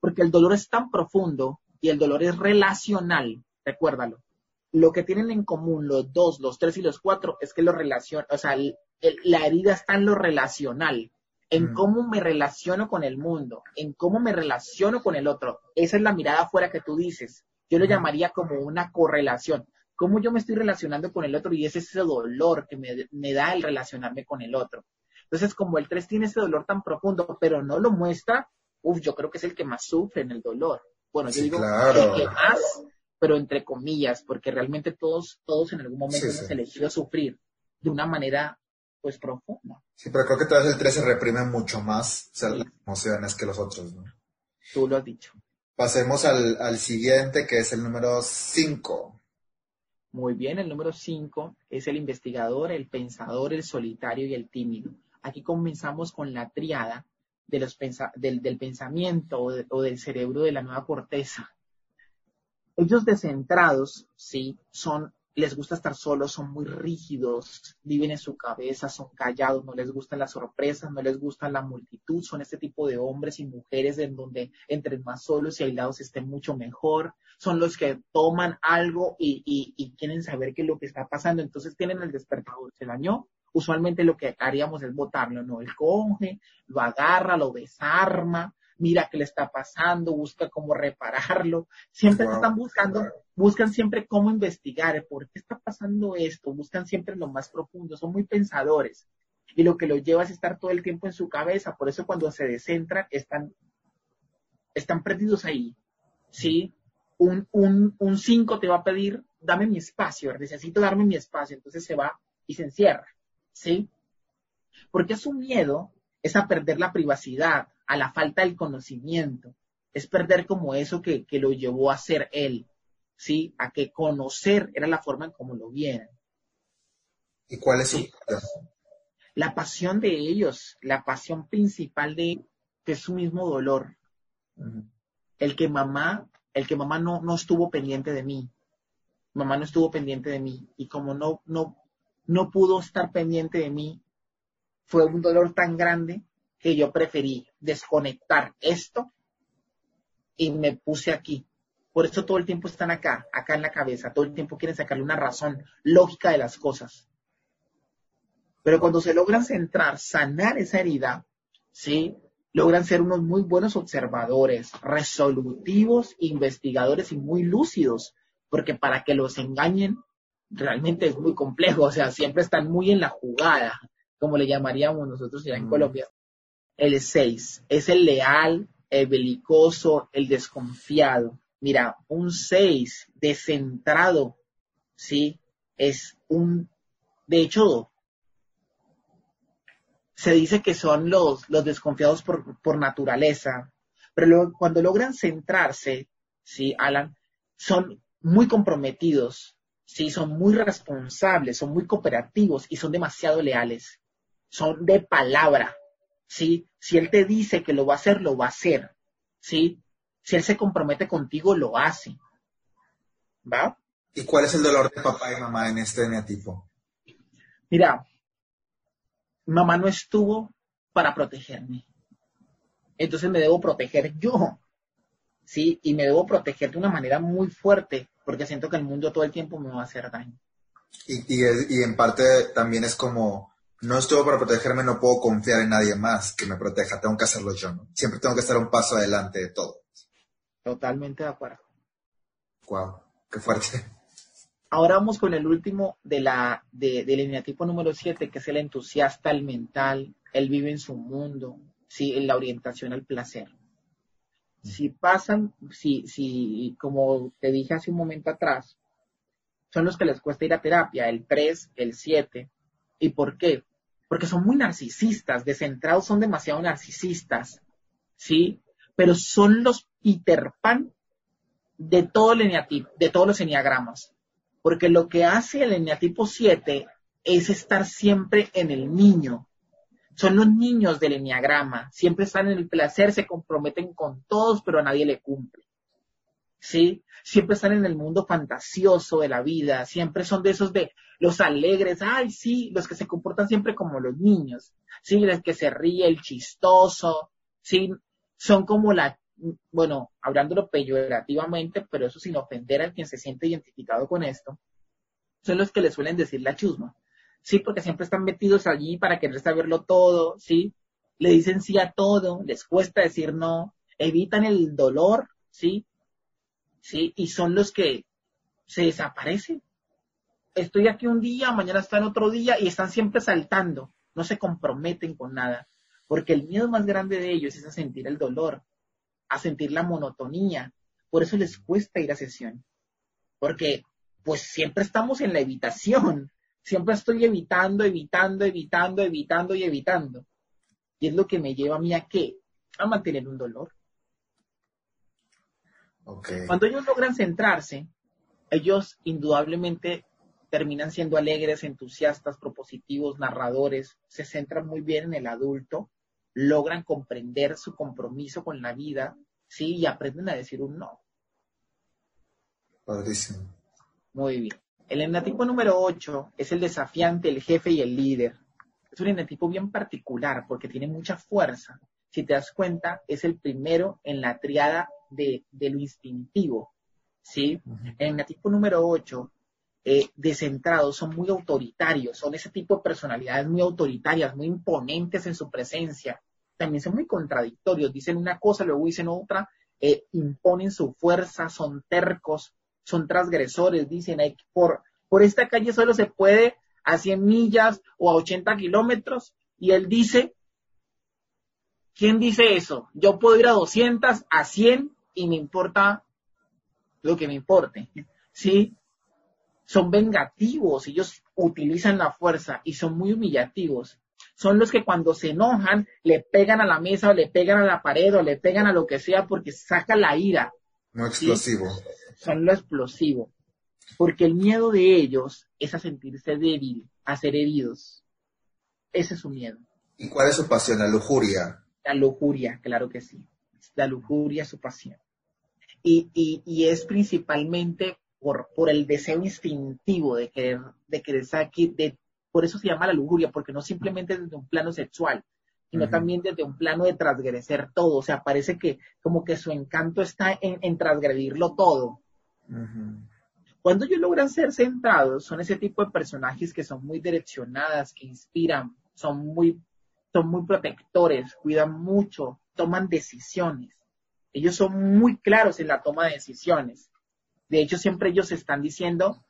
Porque el dolor es tan profundo y el dolor es relacional, recuérdalo. Lo que tienen en común los dos, los tres y los cuatro es que lo relaciona, o sea, la herida está en lo relacional, en mm. cómo me relaciono con el mundo, en cómo me relaciono con el otro. Esa es la mirada afuera que tú dices. Yo lo llamaría como una correlación. Cómo yo me estoy relacionando con el otro y es ese dolor que me, da el relacionarme con el otro. Entonces, como el 3 tiene ese dolor tan profundo, pero no lo muestra, uff, yo creo que es el que más sufre en el dolor. Bueno, yo digo el que más, pero entre comillas, porque realmente todos, todos en algún momento hemos elegido sufrir de una manera pues profunda. Sí, pero creo que todavía el 3 se reprime mucho más las emociones que los otros, ¿no? Tú lo has dicho. Pasemos al, siguiente, que es el número 5. Muy bien, el número 5 es el investigador, el pensador, el solitario y el tímido. Aquí comenzamos con la triada del, pensamiento o, del cerebro de la nueva corteza. Ellos descentrados, sí, son les gusta estar solos, son muy rígidos, viven en su cabeza, son callados, no les gustan las sorpresas, no les gusta la multitud, son este tipo de hombres y mujeres en donde entre más solos y aislados estén mucho mejor, son los que toman algo y, y, quieren saber qué es lo que está pasando, entonces tienen el despertador, se dañó, usualmente lo que haríamos es botarlo, ¿no? El coge, lo agarra, lo desarma, mira qué le está pasando, busca cómo repararlo, siempre están buscando, buscan siempre cómo investigar, por qué está pasando esto, buscan siempre lo más profundo, son muy pensadores y lo que los lleva es estar todo el tiempo en su cabeza, por eso cuando se descentran están, están perdidos ahí, ¿sí? Un, un, un cinco te va a pedir, dame mi espacio, necesito darme mi espacio, entonces se va y se encierra. ¿sí? Porque su miedo es a perder la privacidad, a la falta del conocimiento, es perder como eso que, lo llevó a ser él, ¿sí? A que conocer era la forma en cómo lo vieran. ¿Y cuál es su La pasión de ellos, la pasión principal de que es su mismo dolor. El que mamá, el que mamá no, no estuvo pendiente de mí. Mamá no estuvo pendiente de mí. Y como no, no, no pudo estar pendiente de mí, fue un dolor tan grande que yo preferí desconectar esto y me puse aquí. Por eso todo el tiempo están acá, acá en la cabeza, todo el tiempo quieren sacarle una razón lógica de las cosas. Pero cuando se logran centrar, sanar esa herida, ¿sí? Logran ser unos muy buenos observadores, resolutivos, investigadores y muy lúcidos, porque para que los engañen realmente es muy complejo, o sea, siempre están muy en la jugada, como le llamaríamos nosotros ya en mm. Colombia. El 6 es el leal, el belicoso, el desconfiado. Mira, un 6 descentrado, ¿sí? Es un, de hecho, se dice que son los, los desconfiados por, por naturaleza, pero cuando logran centrarse, ¿sí, Alan? Son muy comprometidos, ¿sí? Son muy responsables, son muy cooperativos y son demasiado leales. Son de palabra, ¿sí? Si él te dice que lo va a hacer, lo va a hacer, ¿sí? Si él se compromete contigo, lo hace. ¿Va? ¿Y cuál es el dolor de papá y mamá en este eneatipo? Mira, mamá no estuvo para protegerme. Entonces me debo proteger yo. ¿Sí? Y me debo proteger de una manera muy fuerte, porque siento que el mundo todo el tiempo me va a hacer daño. Y, y en parte también es como no estuvo para protegerme, no puedo confiar en nadie más que me proteja, tengo que hacerlo yo, ¿no? Siempre tengo que estar un paso adelante de todo. Totalmente de acuerdo. Wow, qué fuerte. Ahora vamos con el último de la, de, del eneatipo número 7, que es el entusiasta, el mental, él vive en su mundo, sí, en la orientación al placer. Si pasan, si, si, como te dije hace un momento atrás, son los que les cuesta ir a terapia, el 3, el 7. ¿Y por qué? Porque son muy narcisistas, descentrados son demasiado narcisistas, ¿sí? Pero son los Peter Pan de, todo el de todos los eneagramas, porque lo que hace el eneatipo 7 es estar siempre en el niño. Son los niños del eneagrama, siempre están en el placer, se comprometen con todos, pero a nadie le cumple. ¿Sí? Siempre están en el mundo fantasioso de la vida, siempre son de esos de, los alegres, ay, sí, los que se comportan siempre como los niños, sí, los que se ríe, el chistoso, sí, son como la, bueno, hablándolo peyorativamente, pero eso sin ofender a quien se siente identificado con esto, son los que le suelen decir la chusma, sí, porque siempre están metidos allí para querer saberlo todo, sí, le dicen sí a todo, les cuesta decir no, evitan el dolor, sí, sí, y son los que se desaparecen, estoy aquí un día, mañana está en otro día y están siempre saltando, no se comprometen con nada, porque el miedo más grande de ellos es a sentir el dolor, a sentir la monotonía, por eso les cuesta ir a sesión, porque pues siempre estamos en la evitación, siempre estoy evitando, evitando, evitando, evitando y evitando. Y es lo que me lleva a mí a qué? A mantener un dolor. Cuando ellos logran centrarse, ellos indudablemente terminan siendo alegres, entusiastas, propositivos, narradores, se centran muy bien en el adulto, logran comprender su compromiso con la vida, sí, y aprenden a decir un no. Padrísimo. Muy bien. El enatipo número 8 es el desafiante, el jefe y el líder. Es un enatipo bien particular porque tiene mucha fuerza. Si te das cuenta, es el primero en la triada de, lo instintivo. ¿sí? El enatipo número 8 eh, descentrados, son muy autoritarios, son ese tipo de personalidades muy autoritarias, muy imponentes en su presencia. También son muy contradictorios, dicen una cosa, luego dicen otra, eh, imponen su fuerza, son tercos, son transgresores, dicen, por, por esta calle solo se puede a 100 millas o a 80 kilómetros, y él dice, ¿quién dice eso? Yo puedo ir a 200, a 100 y me importa lo que me importe, ¿sí? son vengativos, ellos utilizan la fuerza y son muy humillativos. Son los que cuando se enojan le pegan a la mesa o le pegan a la pared o le pegan a lo que sea porque saca la ira. No explosivo. Son lo explosivo. Porque el miedo de ellos es a sentirse débil, a ser heridos. Ese es su miedo. ¿Y cuál es su pasión? La lujuria. La lujuria, claro que sí. La lujuria es su pasión. Y, y, y es principalmente por, por, el deseo instintivo de querer, de querer sacar, de, por eso se llama la lujuria, porque no simplemente desde un plano sexual, sino también desde un plano de transgredir todo. O sea, parece que como que su encanto está en, en transgredirlo todo. Cuando ellos logran ser centrados, son ese tipo de personajes que son muy direccionadas, que inspiran, son muy, son muy protectores, cuidan mucho, toman decisiones. Ellos son muy claros en la toma de decisiones. De hecho, siempre ellos están diciendo,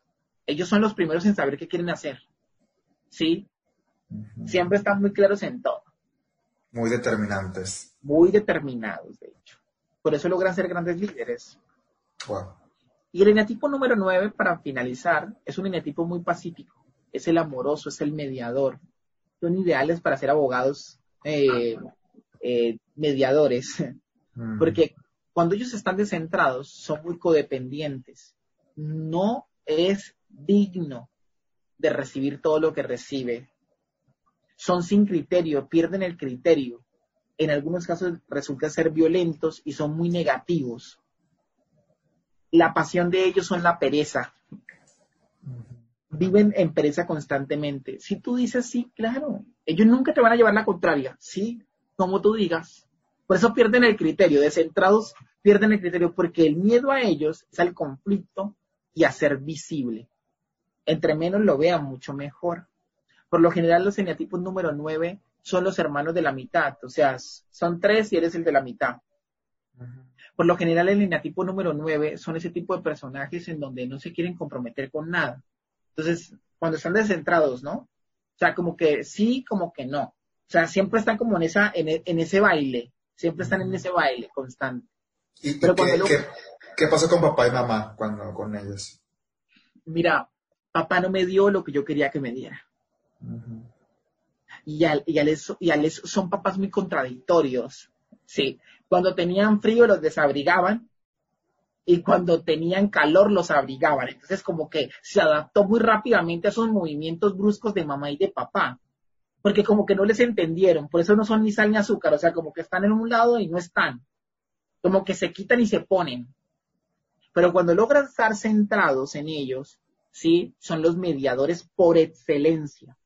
ellos son los primeros en saber qué quieren hacer. ¿Sí? Siempre están muy claros en todo. Muy determinantes. Muy determinados, de hecho. Por eso logran ser grandes líderes. Wow. Y el eneatipo número 9, para finalizar, es un eneatipo muy pacífico. Es el amoroso, es el mediador. Son ideales para ser abogados eh, eh, mediadores. Mm. Porque cuando ellos están descentrados, son muy codependientes. No es digno de recibir todo lo que recibe. Son sin criterio, pierden el criterio. En algunos casos resulta ser violentos y son muy negativos la pasión de ellos son la pereza. Viven en pereza constantemente. Si tú dices sí, claro, ellos nunca te van a llevar la contraria, sí, como tú digas. Por eso pierden el criterio, descentrados pierden el criterio porque el miedo a ellos es al conflicto y a ser visible. Entre menos lo vean, mucho mejor. Por lo general, los eneatipos número 9 son los hermanos de la mitad, o sea, son tres y eres el de la mitad. Por lo general, el lineatipo número 9 son ese tipo de personajes en donde no se quieren comprometer con nada. Entonces, cuando están descentrados, ¿no? O sea, como que sí, como que no. O sea, siempre están como en, esa, en, ese baile. Siempre están en ese baile constante. ¿Y, Pero qué, qué, pasó con papá y mamá cuando con ellos? Mira, papá no me dio lo que yo quería que me diera. y, al, y, al y al son papás muy contradictorios. Sí, cuando tenían frío los desabrigaban y cuando tenían calor los abrigaban. Entonces como que se adaptó muy rápidamente a esos movimientos bruscos de mamá y de papá. Porque como que no les entendieron, por eso no son ni sal ni azúcar, o sea, como que están en un lado y no están. Como que se quitan y se ponen. Pero cuando logran estar centrados en ellos, ¿sí? Son los mediadores por excelencia.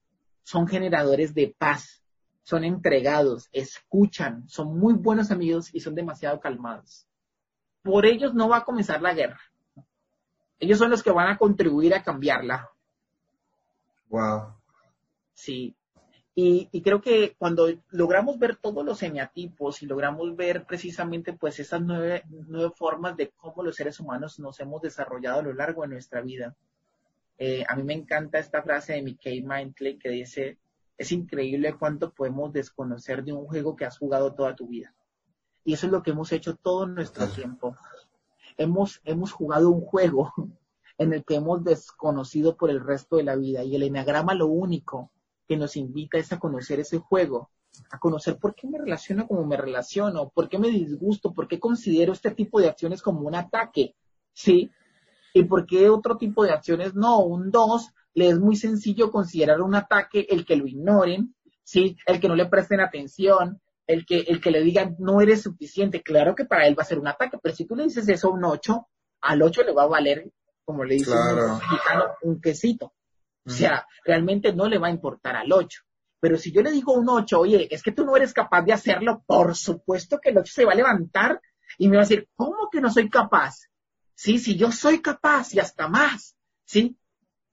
Son generadores de paz son entregados, escuchan, son muy buenos amigos y son demasiado calmados. Por ellos no va a comenzar la guerra. Ellos son los que van a contribuir a cambiarla. Wow. Sí. Y, creo que cuando logramos ver todos los eneatipos y logramos ver precisamente pues esas nueve, nueve formas de cómo los seres humanos nos hemos desarrollado a lo largo de nuestra vida, eh, a mí me encanta esta frase de Mickey Mindley que dice, es increíble cuánto podemos desconocer de un juego que has jugado toda tu vida. Y eso es lo que hemos hecho todo nuestro tiempo. Hemos, hemos jugado un juego *laughs* en el que hemos desconocido por el resto de la vida. Y el enagrama lo único que nos invita es a conocer ese juego, a conocer por qué me relaciono como me relaciono, por qué me disgusto, por qué considero este tipo de acciones como un ataque, ¿sí? Y por qué otro tipo de acciones no, un dos le es muy sencillo considerar un ataque el que lo ignoren, ¿sí? El que no le presten atención, el que, el que le digan no eres suficiente. Claro que para él va a ser un ataque, pero si tú le dices eso a un 8, al 8 le va a valer, como le dice un mexicano, un quesito. O sea, realmente no le va a importar al 8. Pero si yo le digo un 8, oye, es que tú no eres capaz de hacerlo, por supuesto que el 8 se va a levantar y me va a decir, ¿cómo que no soy capaz? Sí, si yo soy capaz y hasta más, ¿sí?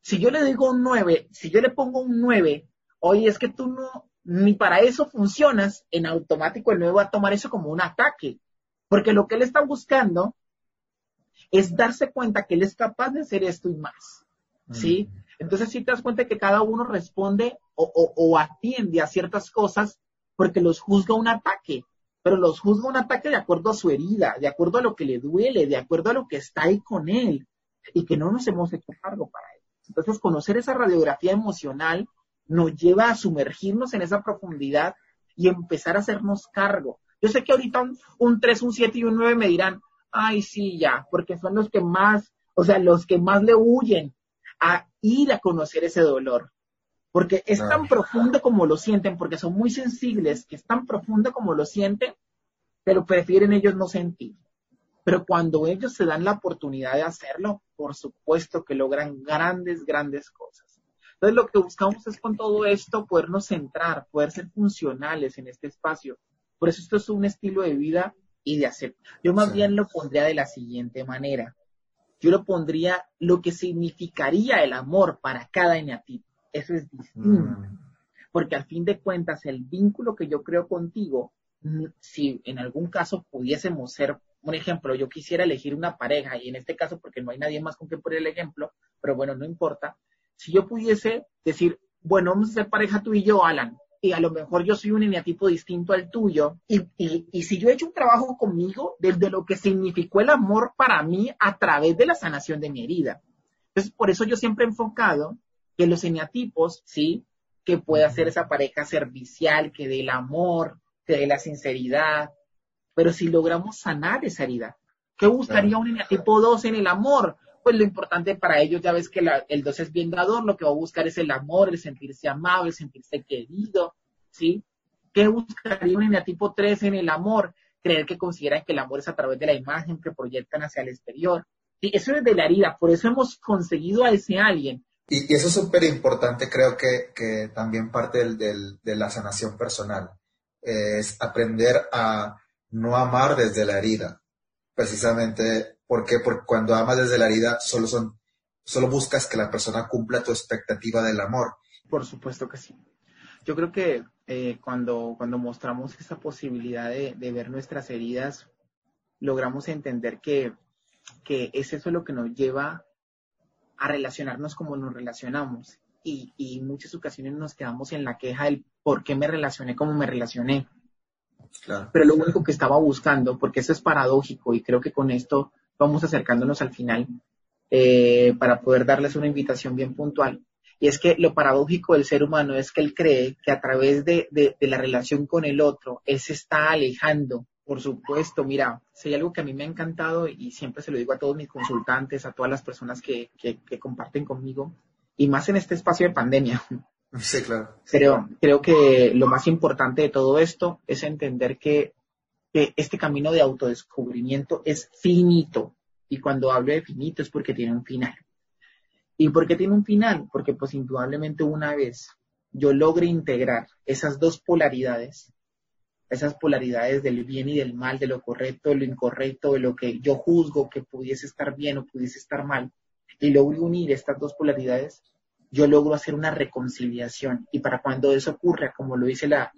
Si yo le digo un 9, si yo le pongo un 9, oye, es que tú no, ni para eso funcionas, en automático el 9 va a tomar eso como un ataque. Porque lo que él está buscando es darse cuenta que él es capaz de hacer esto y más. ¿Sí? Entonces, si te das cuenta que cada uno responde o, atiende a ciertas cosas porque los juzga un ataque, pero los juzga un ataque de acuerdo a su herida, de acuerdo a lo que le duele, de acuerdo a lo que está ahí con él y que no nos hemos hecho cargo para él. Entonces, conocer esa radiografía emocional nos lleva a sumergirnos en esa profundidad y empezar a hacernos cargo. Yo sé que ahorita un, 3, un 7 y un 9 me dirán, ay, sí, ya, porque son los que más, o sea, los que más le huyen a ir a conocer ese dolor. Porque es tan profundo como lo sienten, porque son muy sensibles, que es tan profundo como lo sienten, pero prefieren ellos no sentir. Pero cuando ellos se dan la oportunidad de hacerlo, por supuesto que logran grandes, grandes cosas. Entonces lo que buscamos es con todo esto podernos centrar, poder ser funcionales en este espacio. Por eso esto es un estilo de vida y de hacer. Yo más bien lo pondría de la siguiente manera. Yo lo pondría lo que significaría el amor para cada eneatipo. Eso es distinto. Mm. Porque al fin de cuentas, el vínculo que yo creo contigo, mm, si en algún caso pudiésemos ser un ejemplo, yo quisiera elegir una pareja, y en este caso, porque no hay nadie más con quien poner el ejemplo, pero bueno, no importa. Si yo pudiese decir, bueno, vamos a ser pareja tú y yo, Alan, y a lo mejor yo soy un eneatipo distinto al tuyo, y, y, si yo he hecho un trabajo conmigo desde lo que significó el amor para mí a través de la sanación de mi herida. Entonces, por eso yo siempre he enfocado que los eneatipos, sí, que pueda ser esa pareja servicial, que dé el amor, que dé la sinceridad, pero si logramos sanar esa herida, ¿qué gustaría un tipo 2 en el amor? Pues lo importante para ellos, ya ves que el 2 es bien dador, lo que va a buscar es el amor, el sentirse amado, el sentirse querido, ¿sí? ¿Qué buscaría un tipo 3 en el amor? Creer que consideran que el amor es a través de la imagen que proyectan hacia el exterior. Eso es de la herida, por eso hemos conseguido a ese alguien. Y, eso es súper importante, creo que, también parte de la sanación personal. es aprender a no amar desde la herida. Precisamente, ¿por qué? Porque cuando amas desde la herida solo son, solo buscas que la persona cumpla tu expectativa del amor. Por supuesto que sí. Yo creo que eh, cuando, cuando mostramos esa posibilidad de, ver nuestras heridas, logramos entender que, que es eso lo que nos lleva a relacionarnos como nos relacionamos. Y, y en muchas ocasiones nos quedamos en la queja del por qué me relacioné como me relacioné. Pero lo único que estaba buscando, porque eso es paradójico y creo que con esto vamos acercándonos al final eh, para poder darles una invitación bien puntual. Y es que lo paradójico del ser humano es que él cree que a través de, la relación con el otro, él se está alejando. Por supuesto, mira, si hay algo que a mí me ha encantado y siempre se lo digo a todos mis consultantes, a todas las personas que, que comparten conmigo, y más en este espacio de pandemia, Sí, claro. Creo, creo que lo más importante de todo esto es entender que, este camino de autodescubrimiento es finito. Y cuando hablo de finito es porque tiene un final. ¿Y por qué tiene un final? Porque pues indudablemente una vez yo logre integrar esas dos polaridades, esas polaridades del bien y del mal, de lo correcto, de lo incorrecto, de lo que yo juzgo que pudiese estar bien o pudiese estar mal, y logro unir estas dos polaridades, yo logro hacer una reconciliación. Y para cuando eso ocurra, como lo dice la,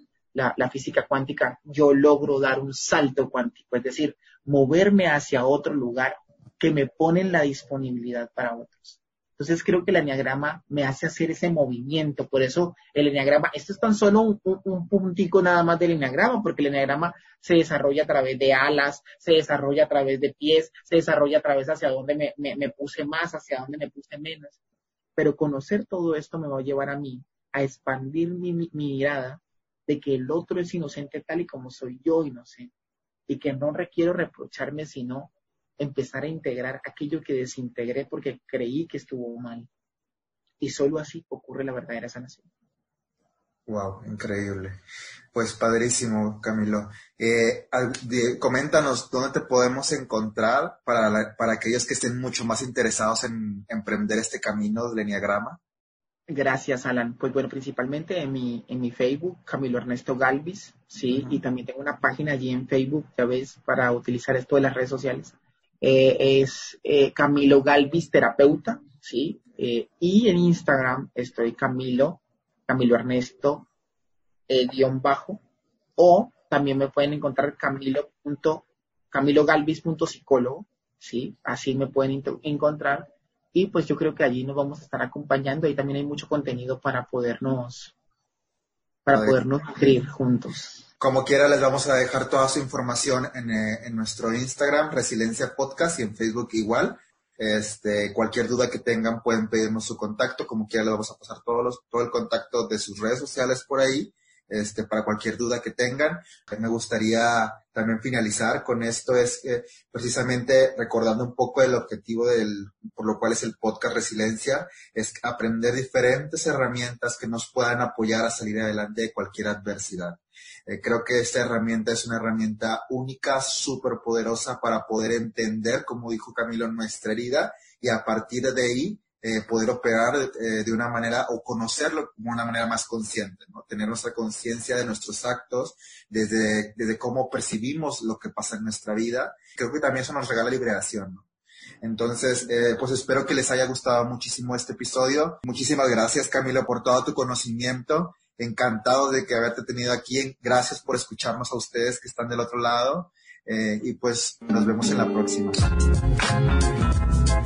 física cuántica, yo logro dar un salto cuántico, es decir, moverme hacia otro lugar que me pone en la disponibilidad para otros. Entonces creo que el enneagrama me hace hacer ese movimiento. Por eso el enneagrama, esto es tan solo un, un, puntico nada más del enneagrama, porque el enneagrama se desarrolla a través de alas, se desarrolla a través de pies, se desarrolla a través hacia dónde me puse más, hacia dónde me puse menos. Pero conocer todo esto me va a llevar a mí a expandir mi, mirada de que el otro es inocente tal y como soy yo inocente y que no requiero reprocharme, sino empezar a integrar aquello que desintegré porque creí que estuvo mal. Y solo así ocurre la verdadera sanación. Wow, increíble. Pues padrísimo, Camilo. Eh, coméntanos dónde te podemos encontrar para, para aquellos que estén mucho más interesados en emprender este camino del Enneagrama. Gracias, Alan. Pues bueno, principalmente en mi, en mi Facebook, Camilo Ernesto Galvis, sí, y también tengo una página allí en Facebook, ya ves, para utilizar esto de las redes sociales. Eh, es eh, Camilo Galvis Terapeuta, sí, y en Instagram estoy Camilo Camilo Ernesto eh, guion bajo, o también me pueden encontrar camilo punto, psicólogo, ¿sí? Así me pueden encontrar. Y pues yo creo que allí nos vamos a estar acompañando. Ahí también hay mucho contenido para podernos, para podernos nutrir juntos. Como quiera, les vamos a dejar toda su información en, eh, en nuestro Instagram, Resiliencia Podcast, y en Facebook igual Este, cualquier duda que tengan pueden pedirnos su contacto, como quiera le vamos a pasar todos los, todo el contacto de sus redes sociales por ahí, este, para cualquier duda que tengan. Me gustaría también finalizar con esto, es que precisamente recordando un poco el objetivo del, por lo cual es el podcast Resiliencia, es aprender diferentes herramientas que nos puedan apoyar a salir adelante de cualquier adversidad. Eh, creo que esta herramienta es una herramienta única, súper poderosa para poder entender, como dijo Camilo, nuestra herida y a partir de ahí eh, poder operar eh, de una manera o conocerlo como una manera más consciente, ¿no? tener nuestra conciencia de nuestros actos, desde, desde cómo percibimos lo que pasa en nuestra vida. Creo que también eso nos regala liberación. ¿no? Entonces, pues espero que les haya gustado muchísimo este episodio. Muchísimas gracias, Camilo, por todo tu conocimiento encantado de que haberte tenido aquí. Gracias por escucharnos a ustedes que están del otro lado. Eh, y pues nos vemos en la próxima.